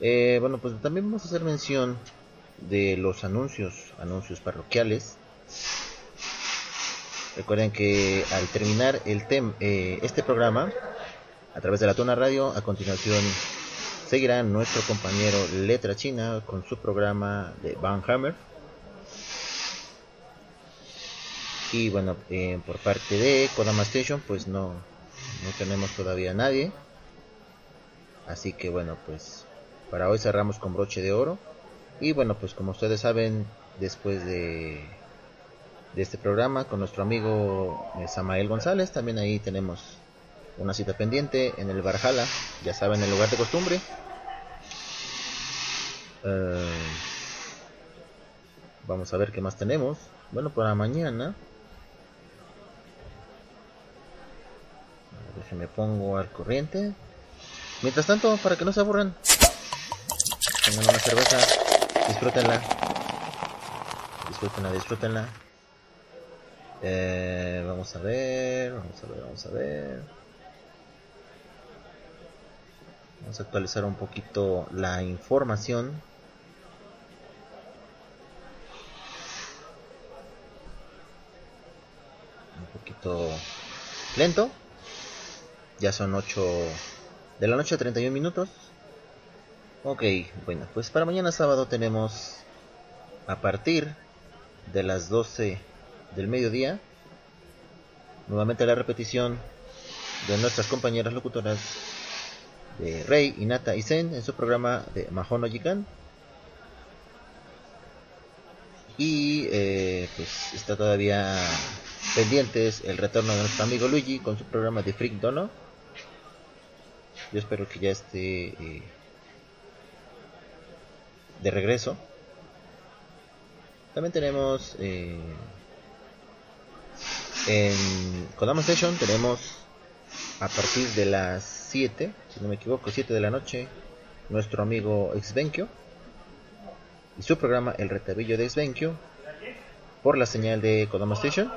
Eh, bueno, pues también vamos a hacer mención de los anuncios, anuncios parroquiales. Recuerden que al terminar el tem eh, este programa, a través de la Tona Radio, a continuación seguirá nuestro compañero Letra China con su programa de Van Hammer. Y bueno, eh, por parte de Kodama Station, pues no, no tenemos todavía a nadie. Así que bueno, pues para hoy cerramos con broche de oro. Y bueno, pues como ustedes saben, después de, de este programa con nuestro amigo eh, Samael González, también ahí tenemos una cita pendiente en el Barjala, ya saben, el lugar de costumbre. Eh, vamos a ver qué más tenemos. Bueno, para mañana. Me pongo al corriente. Mientras tanto, para que no se aburran, tengan una cerveza, disfrútenla. Disfrútenla, disfrútenla. Eh, vamos a ver, vamos a ver, vamos a ver. Vamos a actualizar un poquito la información. Un poquito lento. Ya son 8 de la noche, 31 minutos. Ok, bueno, pues para mañana sábado tenemos a partir de las 12 del mediodía nuevamente la repetición de nuestras compañeras locutoras de Rey, Inata y Zen en su programa de Mahono Jikan. Y eh, pues está todavía pendientes el retorno de nuestro amigo Luigi con su programa de Freak Dono. Yo espero que ya esté eh, de regreso. También tenemos eh, en Kodama Station tenemos a partir de las 7, si no me equivoco, 7 de la noche, nuestro amigo Exvenkio y su programa El Retabillo de Exvenkio por la señal de Kodama Station.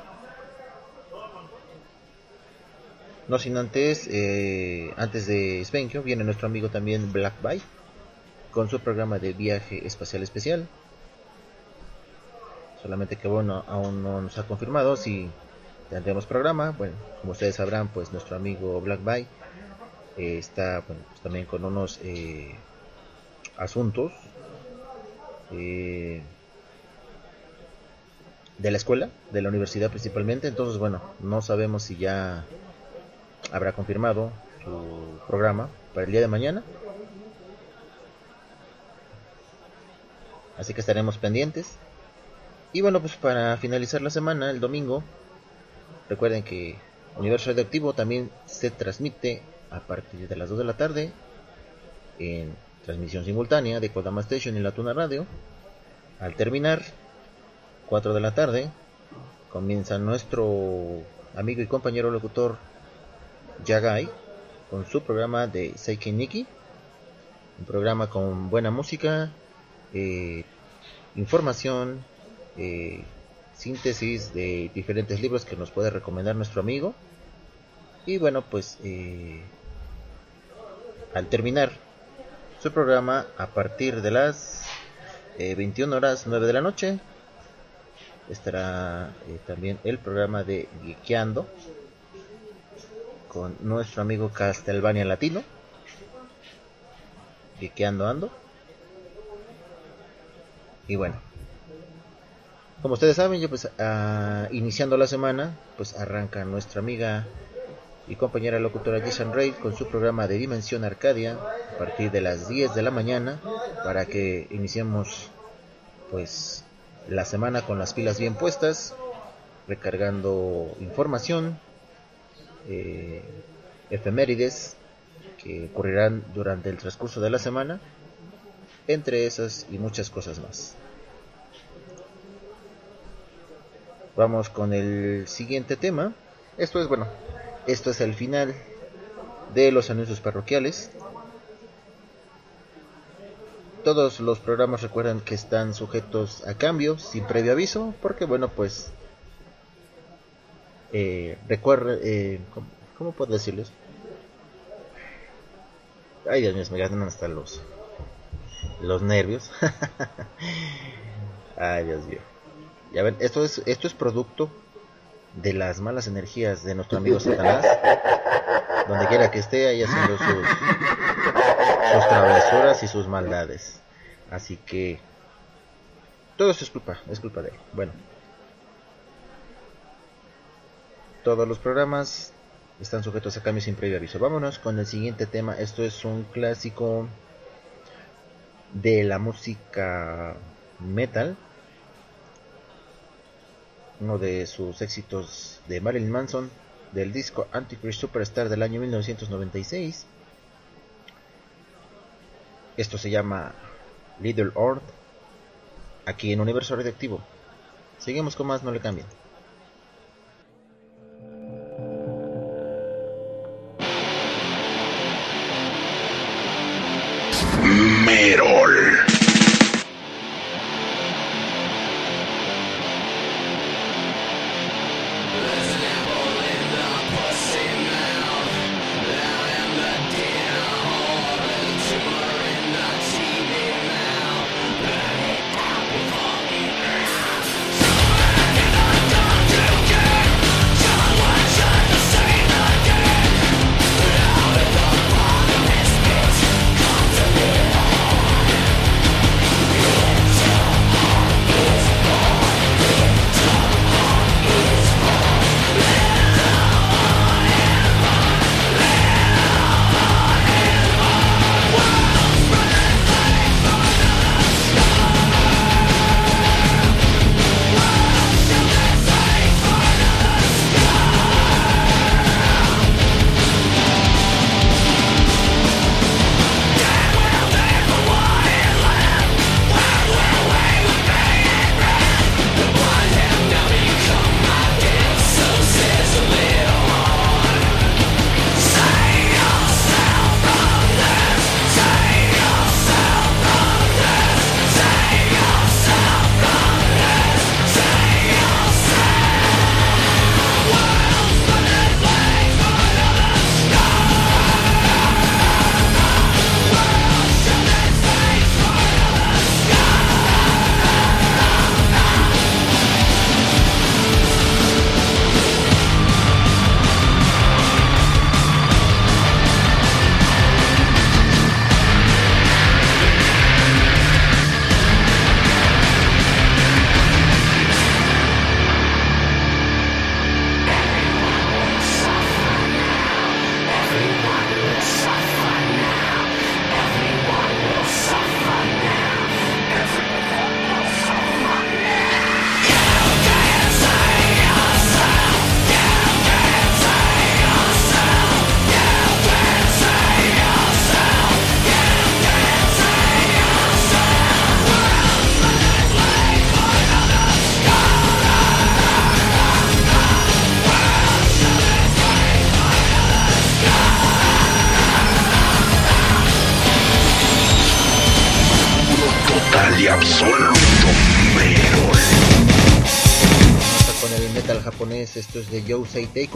No sin antes, eh, antes de Svenkio, viene nuestro amigo también Black Bite con su programa de viaje espacial especial. Solamente que bueno, aún no nos ha confirmado si tendremos programa. Bueno, como ustedes sabrán, pues nuestro amigo Black Bite eh, está bueno, pues también con unos eh, asuntos eh, de la escuela, de la universidad principalmente. Entonces, bueno, no sabemos si ya habrá confirmado su programa para el día de mañana. Así que estaremos pendientes. Y bueno, pues para finalizar la semana, el domingo, recuerden que Universo Radioactivo también se transmite a partir de las 2 de la tarde en transmisión simultánea de Kodama Station y la Tuna Radio. Al terminar, 4 de la tarde, comienza nuestro amigo y compañero locutor Yagai con su programa de Seiki Nikki. Un programa con buena música, eh, información, eh, síntesis de diferentes libros que nos puede recomendar nuestro amigo. Y bueno, pues eh, al terminar su programa a partir de las 21 horas 9 de la noche estará también el programa de Geekeando con nuestro amigo Castelvania Latino. Geekeando ando. Y bueno, como ustedes saben, ya pues ah, iniciando la semana, pues arranca nuestra amiga y compañera locutora Jason Ray con su programa de Dimensión Arcadia a partir de las 10 de la mañana para que iniciemos pues la semana con las pilas bien puestas, recargando información, eh, efemérides que ocurrirán durante el transcurso de la semana, entre esas y muchas cosas más. Vamos con el siguiente tema. Esto es bueno, esto es el final de los anuncios parroquiales. Todos los programas recuerdan que están sujetos a cambios sin previo aviso, porque bueno, pues eh, recuerda, eh, ¿cómo, ¿cómo, puedo decirles? Ay, Dios mío, me gastan hasta los los nervios. Ay, Dios mío. Ya ven, esto es esto es producto de las malas energías de nuestro amigo Satanás. Donde quiera que esté, ahí haciendo sus, sus travesuras y sus maldades. Así que todo eso es culpa, es culpa de él. Bueno, todos los programas están sujetos a cambios sin previo aviso. Vámonos con el siguiente tema. Esto es un clásico de la música metal. Uno de sus éxitos de Marilyn Manson del disco Antichrist Superstar del año 1996. Esto se llama Little Earth. Aquí en Universo Radioactivo. Seguimos con más, no le cambien. Merol. Esto es de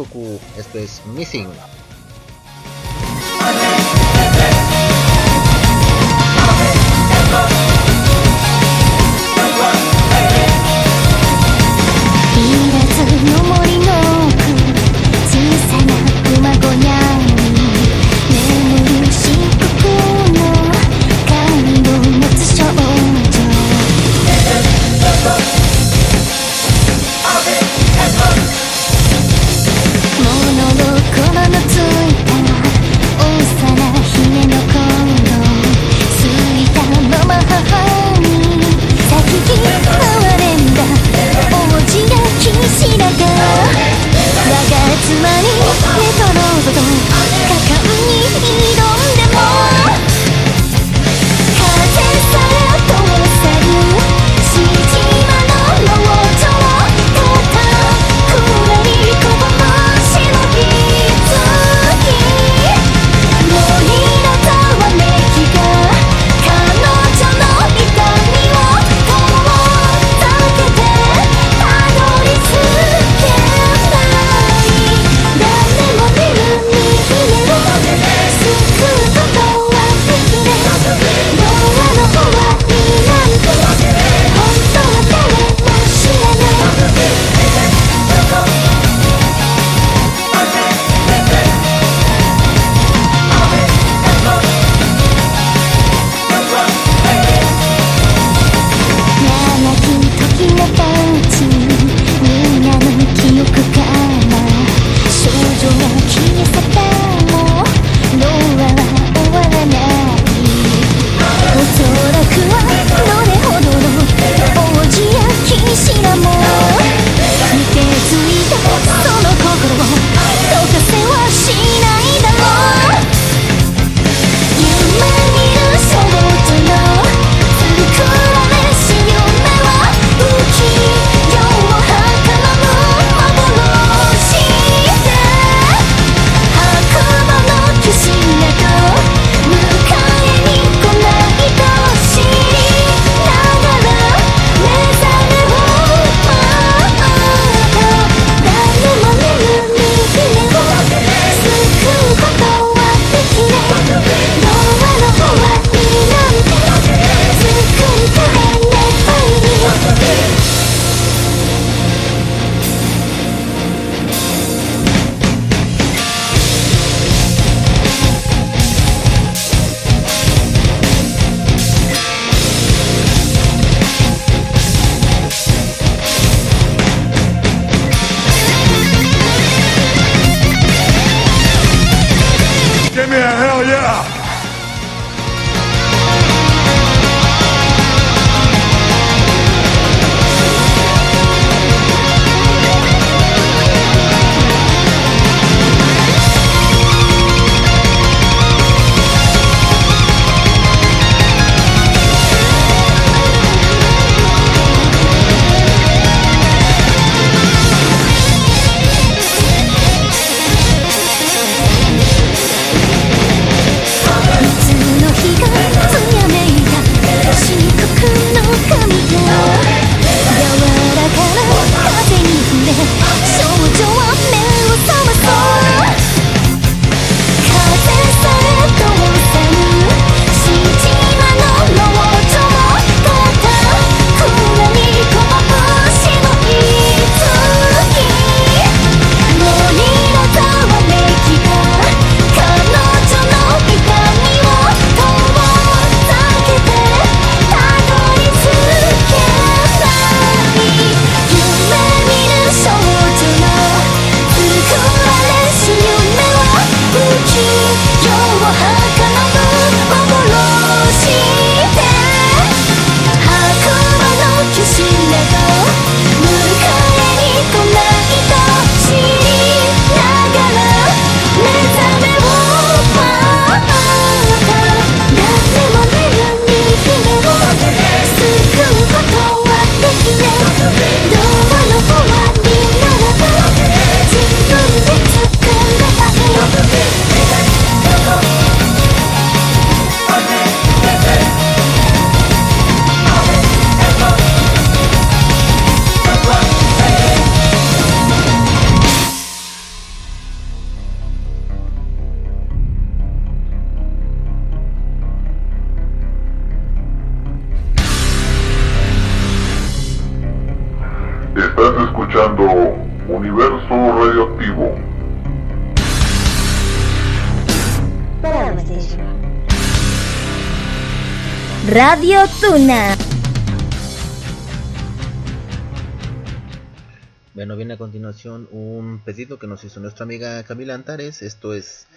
Bueno, viene a continuación un pedido que nos hizo nuestra amiga Camila Antares. Esto es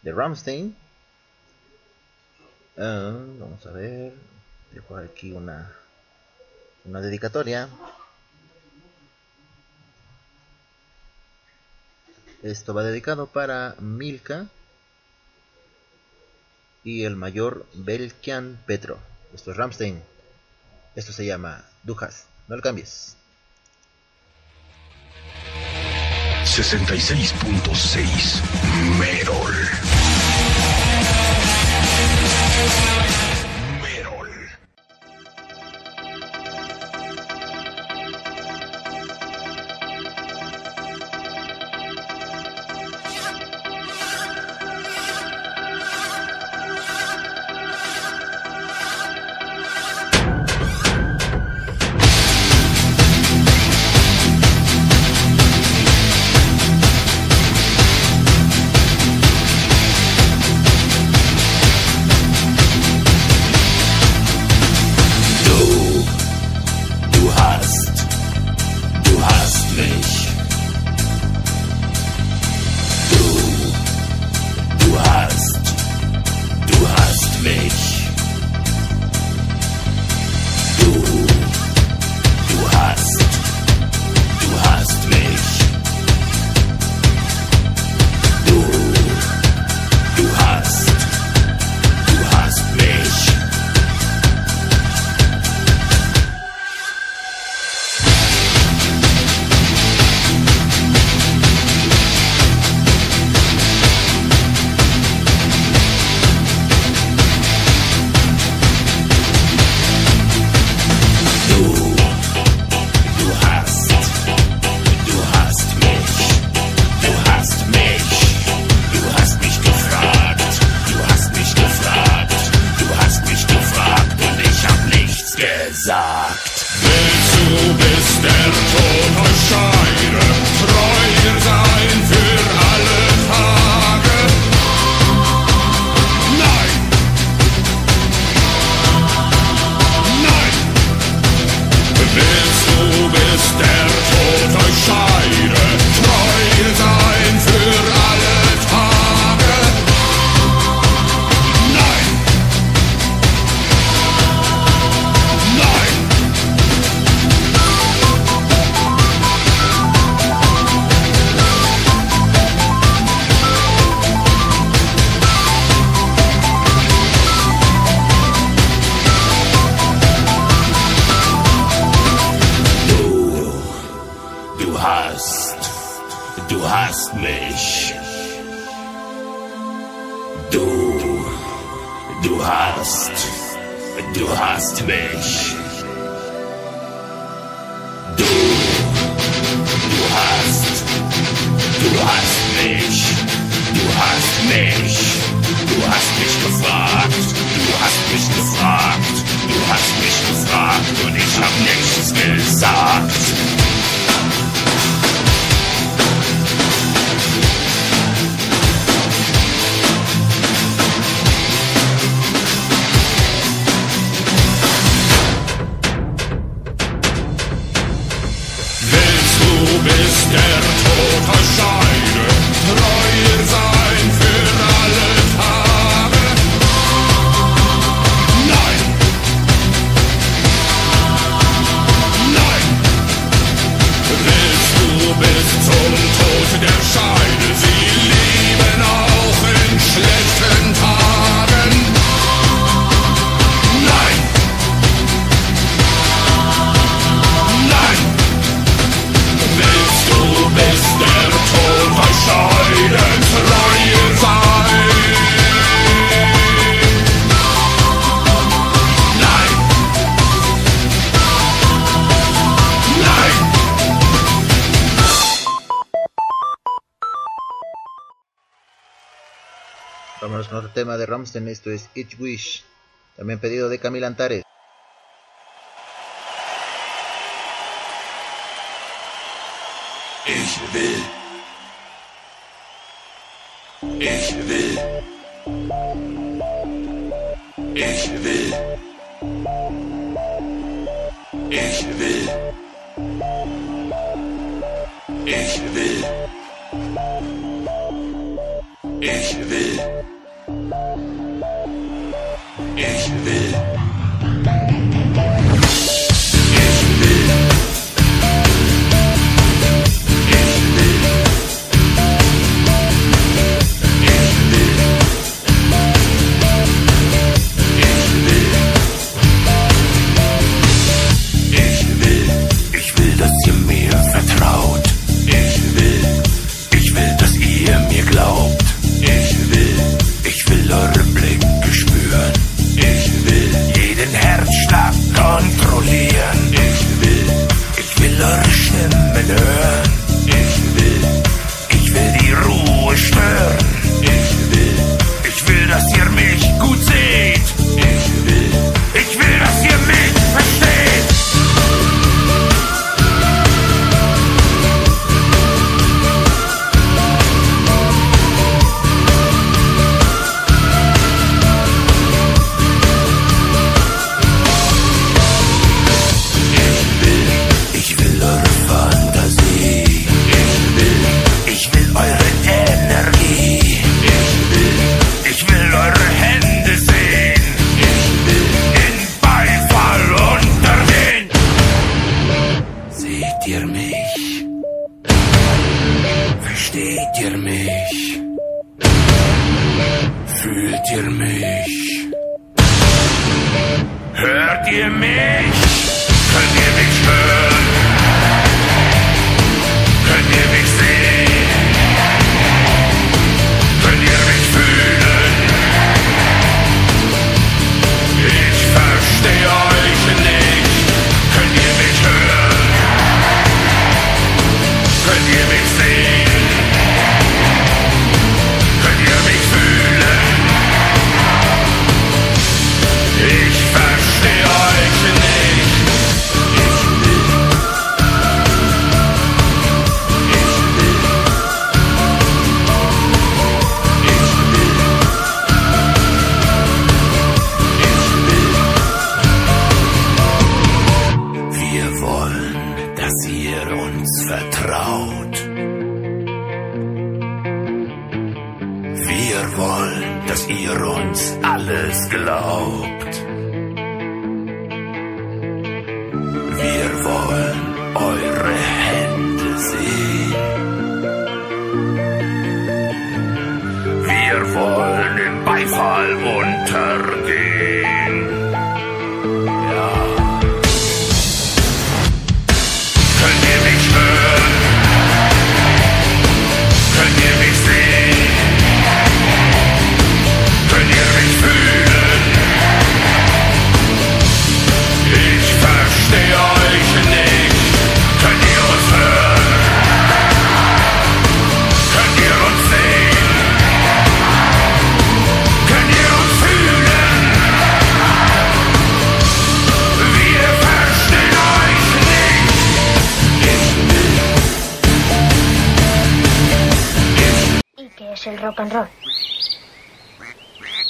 de Ramstein. Ah, vamos a ver. Dejo aquí una, una dedicatoria. Esto va dedicado para Milka y el mayor Belkian Petro. Esto es Ramstein. Esto se llama Dujas. No lo cambies. 66.6 Merol. tema de Ramstein, esto es Each Wish, también pedido de Camila Antares. Ich will. Ich will. Ich will. Ich will. Ich will. Ich will. Ich will. Yeah.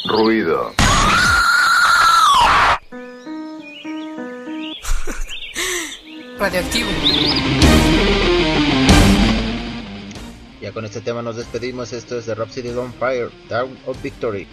Ruido. Radioactivo. Ya con este tema nos despedimos. Esto es The Rhapsody on Fire, Down of Victory.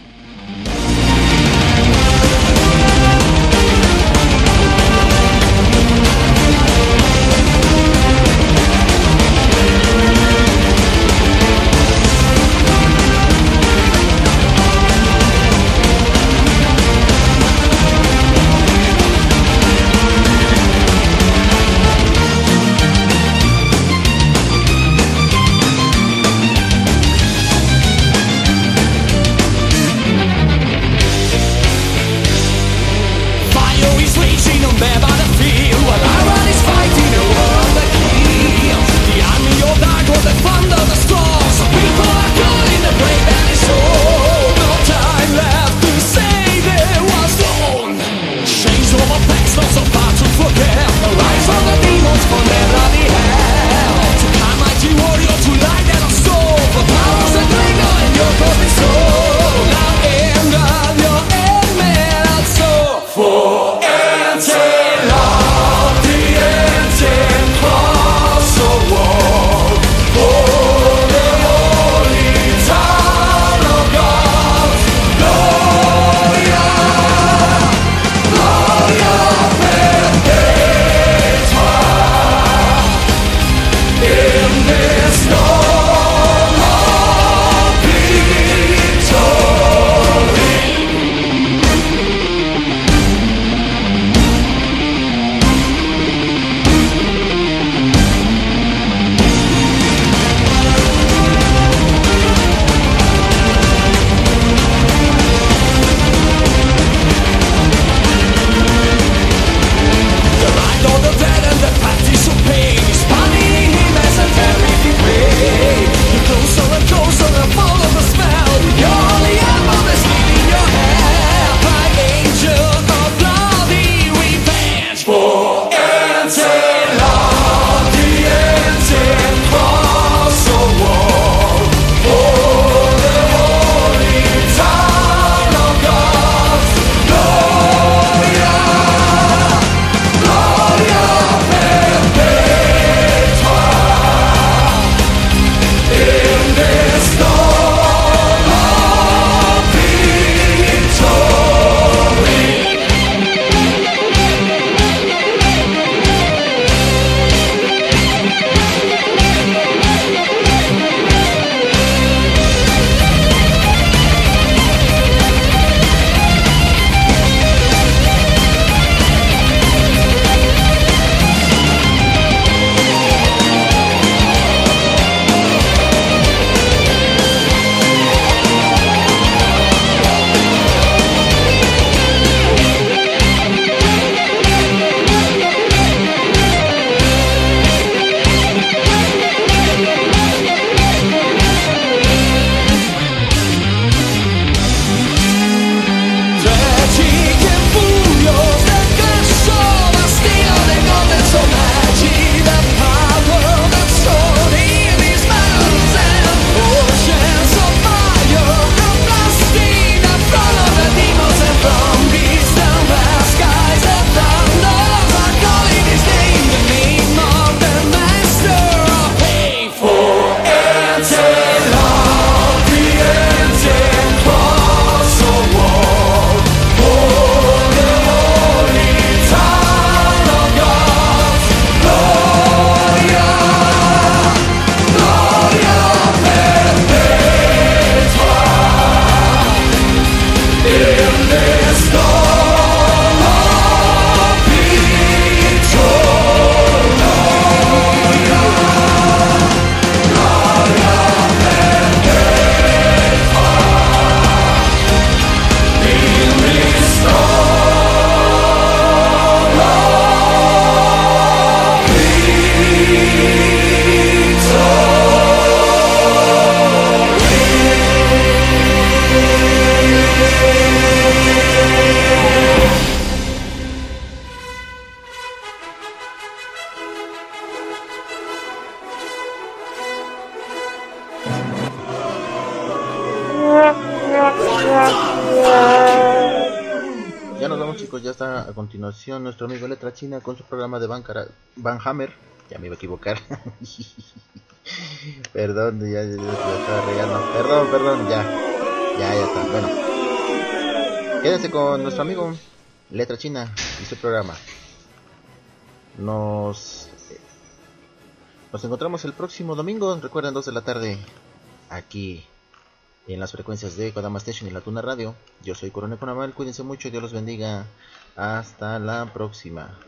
Nuestro amigo Letra China con su programa de Van. Ya me iba a equivocar. perdón, ya, ya, estaba regando. Perdón, perdón, ya. Ya, ya está. Bueno. Quédense con nuestro amigo Letra China y su programa. Nos nos encontramos el próximo domingo, recuerden 2 de la tarde, aquí en las frecuencias de Kodama Station y La Tuna Radio. Yo soy Coronel Conamal, cuídense mucho, Dios los bendiga. Hasta la próxima.